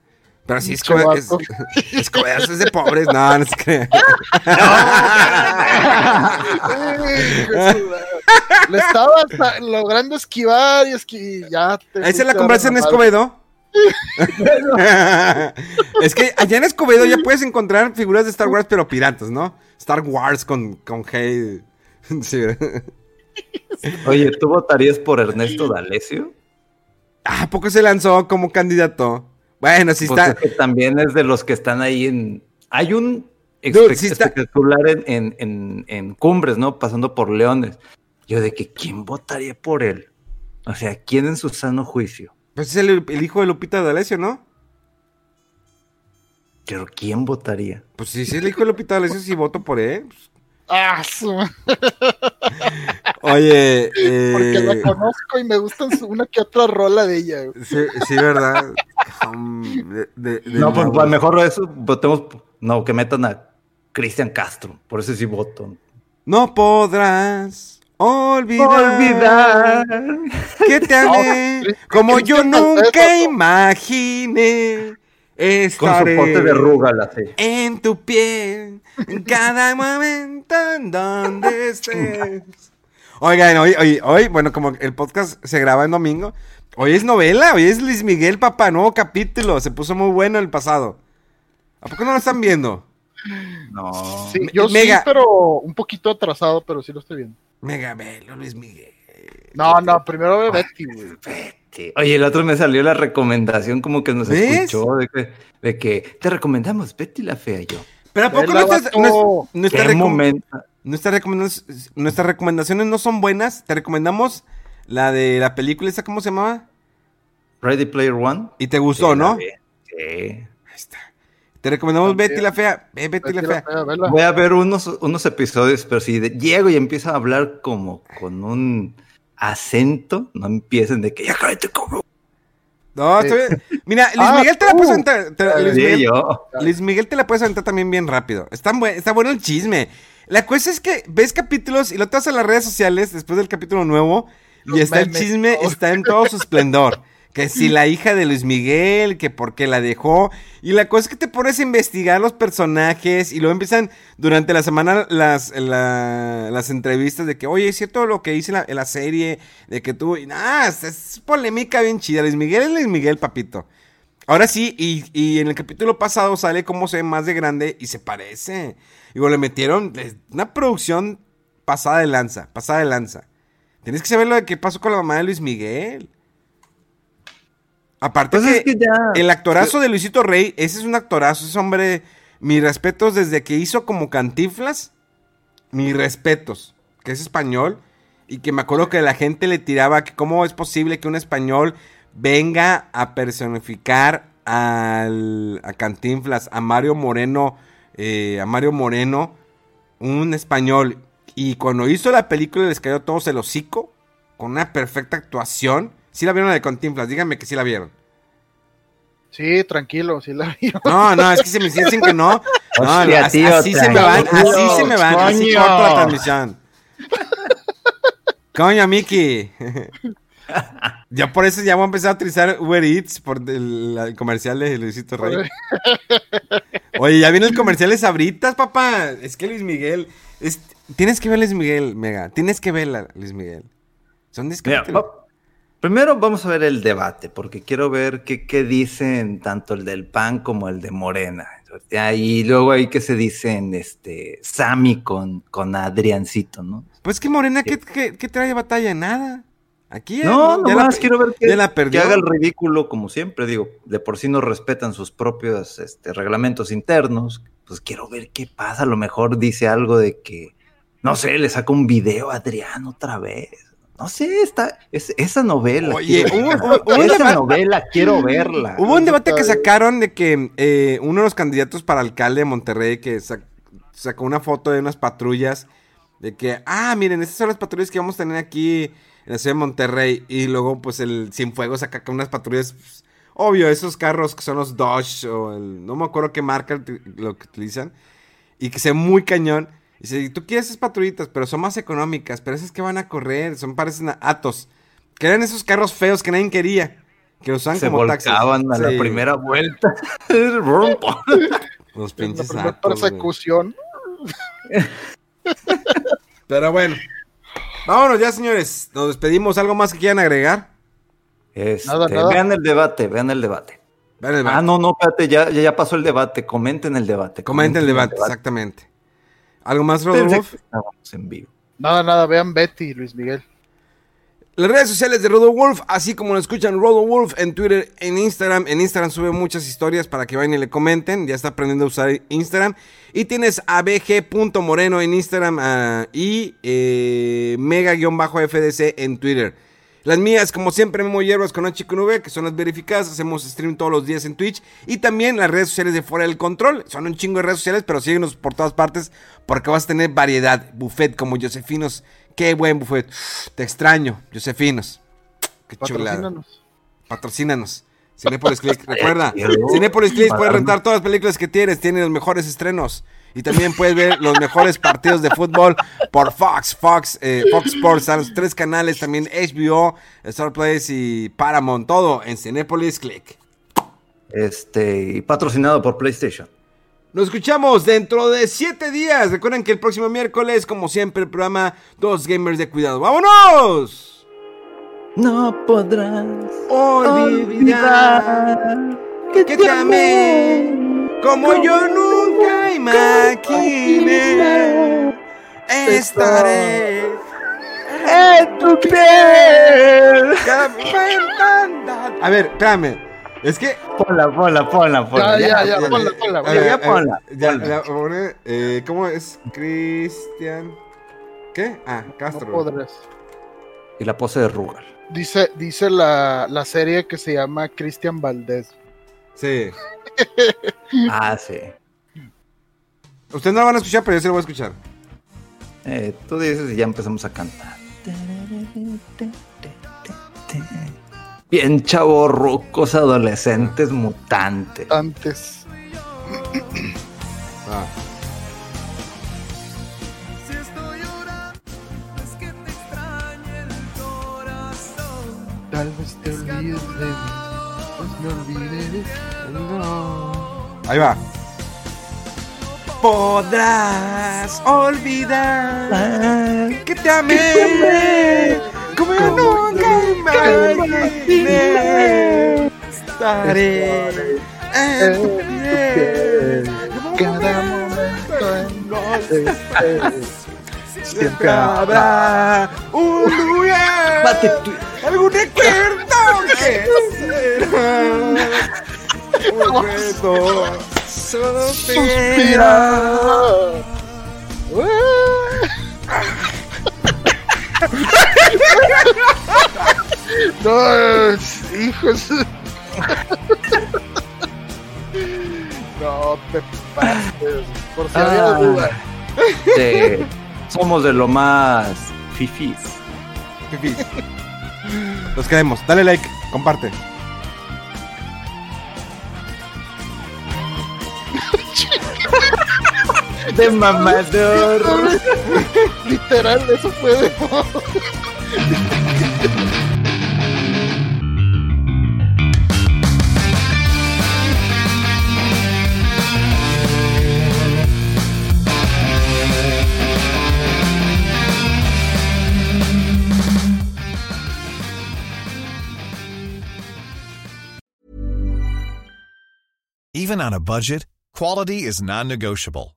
Pero sí, Escobedo es. Escobedo es de pobres. No, no se crean. Le estaba hasta- logrando esquivar y esquivar. Ya te Esa es la conversación en. Escobedo. es que allá en Escobedo ya puedes encontrar figuras de Star Wars, pero piratas, ¿no? Star Wars con, con. Sí. Oye, ¿tú votarías por Ernesto D'Alessio? Ah, ¿a poco se lanzó como candidato? Bueno, si Pues está. es que también es de los que están ahí en. Hay un Dude, sí espectacular en, en, en- en cumbres, ¿no? Pasando por Leones. Yo de que quién votaría por él. O sea, ¿quién en su sano juicio? Pues es el, el hijo de Lupita D'Alessio, ¿no? Pero ¿quién votaría? Pues si es el hijo de Lupita D'Alessio, sí voto por él. Pues, Ah, su- Oye, porque la eh, conozco y me gustan su- una que otra rola de ella. güey. sí, sí, ¿verdad? Um, de- de- de No, pues, Mauro. pues, mejor eso votemos. No, que metan a Cristian Castro. Por eso sí voto. No podrás olvidar, Olvidar. que te amé como yo nunca imaginé. Con su Estaré pote de arruga la sé. en tu piel en cada momento en donde estés. Oigan, hoy, hoy, hoy, bueno, como el podcast se graba en domingo, hoy es novela, hoy es Luis Miguel, papá, nuevo capítulo, se puso muy bueno el pasado. ¿A poco no lo están viendo? No. Sí, Me- yo mega- sí, pero un poquito atrasado, pero sí lo estoy viendo. Mega velo, Luis Miguel. No, no, primero ve Betty. Oye, el otro me salió la recomendación como que nos ¿Ves? escuchó de que, de que te recomendamos Betty la Fea y yo. Pero ¿a poco Vela, nuestras, vato. nues- nuestras recomendaciones, nuestras recomendaciones no son buenas? Te recomendamos la de la película esa, ¿cómo se llamaba? Ready Player One. Y te gustó, Sí, ¿no? Sí. Ahí está. Te recomendamos También. Betty la Fea. Ve Betty la Fea. la fea, vela. Voy a ver unos, unos episodios, pero si de- llego y empiezo a hablar como con un acento, no empiecen de que ya cállate, cabrón. No, está bien. Mira, Luis Ah, Miguel te la puedes aventar. te- Luis, Miguel, yo. Luis Miguel te la puedes aventar también bien rápido. Está, buen- está bueno el chisme. La cosa es que ves capítulos y lo te vas a las redes sociales después del capítulo nuevo y Los está el chisme, está en todo su esplendor. Que si la hija de Luis Miguel, que por qué la dejó. Y la cosa es que te pones a investigar los personajes y luego empiezan durante la semana las, la- las entrevistas de que, oye, es cierto lo que hice en la, la serie, de que tú... nada, es, es polémica bien chida. Luis Miguel es Luis Miguel, papito. Ahora sí, y, y en el capítulo pasado sale cómo se ve más de grande y se parece. Digo, le metieron una producción pasada de lanza, pasada de lanza. Tienes que saber lo de qué pasó con la mamá de Luis Miguel. Aparte Pues que, es que ya. el actorazo de Luisito Rey, ese es un actorazo, ese hombre, mis respetos desde que hizo como cantiflas, mis respetos, que es español, y que me acuerdo que la gente le tiraba que cómo es posible que un español venga a personificar al, a Cantinflas, a Mario Moreno, eh, a Mario Moreno, un español, y cuando hizo la película les cayó todos el hocico, con una perfecta actuación. ¿Sí la vieron la de Continflas? Díganme que sí la vieron. Sí, tranquilo, sí la vi. No, no, es que se me dicen que no. No, Hostia, así, tío, así se me van, así se me van, así corto la transmisión. Coño, Miki. Ya por eso ya voy a empezar a utilizar Uber Eats por el, el comercial de Luisito Rey. Oye, ya viene el comercial de Sabritas, papá. Es que Luis Miguel. es- tienes que ver Luis Miguel, Mega. Tienes que verla, Luis Miguel. Son Mira, discretos. va- primero vamos a ver el debate, porque quiero ver qué, qué dicen tanto el del PAN como el de Morena. Y luego ahí que se dicen este Sammy con, con Adriancito, ¿no? Pues que Morena, ¿qué, qué, qué trae batalla? Nada. Aquí ya, No, ya la- nomás quiero ver que, la haga el ridículo como siempre, digo, de por sí no respetan sus propios este, reglamentos internos, pues quiero ver qué pasa, a lo mejor dice algo de que, no sé, le saca un video a Adrián otra vez, no sé, está, es, esa novela, Oye, quiero hubo- verla. hubo un esa debate- novela quiero verla. Hubo un debate que sacaron de que eh, uno de los candidatos para alcalde de Monterrey que sac- sacó una foto de unas patrullas de que, ah, miren, estas son las patrullas que vamos a tener aquí en la ciudad de Monterrey. Y luego, pues, el Cienfuegos saca unas patrullas, pues, obvio, esos carros que son los Dodge o el, no me acuerdo qué marca lo que utilizan. Y que sea muy cañón. Y dice, tú quieres esas patrullitas, pero son más económicas, pero esas que van a correr, son parecen a Atos. Que eran esos carros feos que nadie quería. Que usaban se como taxis. volcaban a Sí. la primera vuelta. Los La pinches primera Atos, persecución. Pero bueno. Vámonos ya, señores. Nos despedimos. ¿Algo más que quieran agregar? Este, Nada, nada. Vean el debate, vean el debate. Vean el Ah, no, no, espérate, ya, ya, ya pasó el debate. Comenten el debate. Comenten el debate, exactamente. ¿Algo más, Rodolfo? En vivo. Nada, nada, vean Betty, Luis Miguel. Las redes sociales de Rodo Wolf, así como lo escuchan Rodo Wolf en Twitter, en Instagram. En Instagram sube muchas historias para que vayan y le comenten. Ya está aprendiendo a usar Instagram. Y tienes abg.moreno en Instagram ah, y eh, mega-fdc en Twitter. Las mías, como siempre, Memo Hierbas con H y con V, que son las verificadas. Hacemos stream todos los días en Twitch. Y también las redes sociales de Fuera del Control. Son un chingo de redes sociales, pero síguenos por todas partes porque vas a tener variedad. Buffet como Josefinos. Qué buen buffet. Te extraño, Josefinos. Qué chulada. Patrocínanos. Patrocínanos. Cinepolis Click, recuerda. Cinepolis Click puedes rentar todas las películas que tienes, tiene los mejores estrenos. Y también puedes ver los mejores partidos de fútbol por Fox, Fox, eh, Fox Sports, a los tres canales, también HBO, Star Place y Paramount, todo en Cinepolis Click. Este, y patrocinado por PlayStation. Nos escuchamos dentro de siete días. Recuerden que el próximo miércoles, como siempre, el programa Dos Gamers de Cuidado. ¡Vámonos! No podrás Olvidar que te amé como yo nunca imaginé. Estaré en tu piel. A ver, espérame. Es que. Ponla, ponla, ponla, ponla. Ya, ya, ya, ponla, ponla, ponla. ya ponla, Ya, ponla. ya, pone, eh, ¿Cómo es? Cristian. ¿Qué? Ah, No Castro. podrás. Y la pose de Rugal. Dice, dice la, la serie que se llama Cristian Valdés. Sí. Ah, sí. Ustedes no lo van a escuchar, pero yo sí lo voy a escuchar. Eh, tú dices y ya empezamos a cantar. Bien chavo, rucos, adolescentes, mutantes. Antes. Ah. Tal vez te olvides de mí. Me olvidé ti. Ahí va. Podrás olvidar que te amé como yo nunca imaginé. Estaré en tu piel. Cada momento en Siempre habrá un lugar, algún recuerdo que recuerdo suspirar. No, hijos. No te pases. Por si había Ah. duda. Sí, somos de lo más fifís. Fifis. Los queremos. Dale like, comparte. De mamador. Literal, eso fue de Even on a budget, quality is non-negotiable.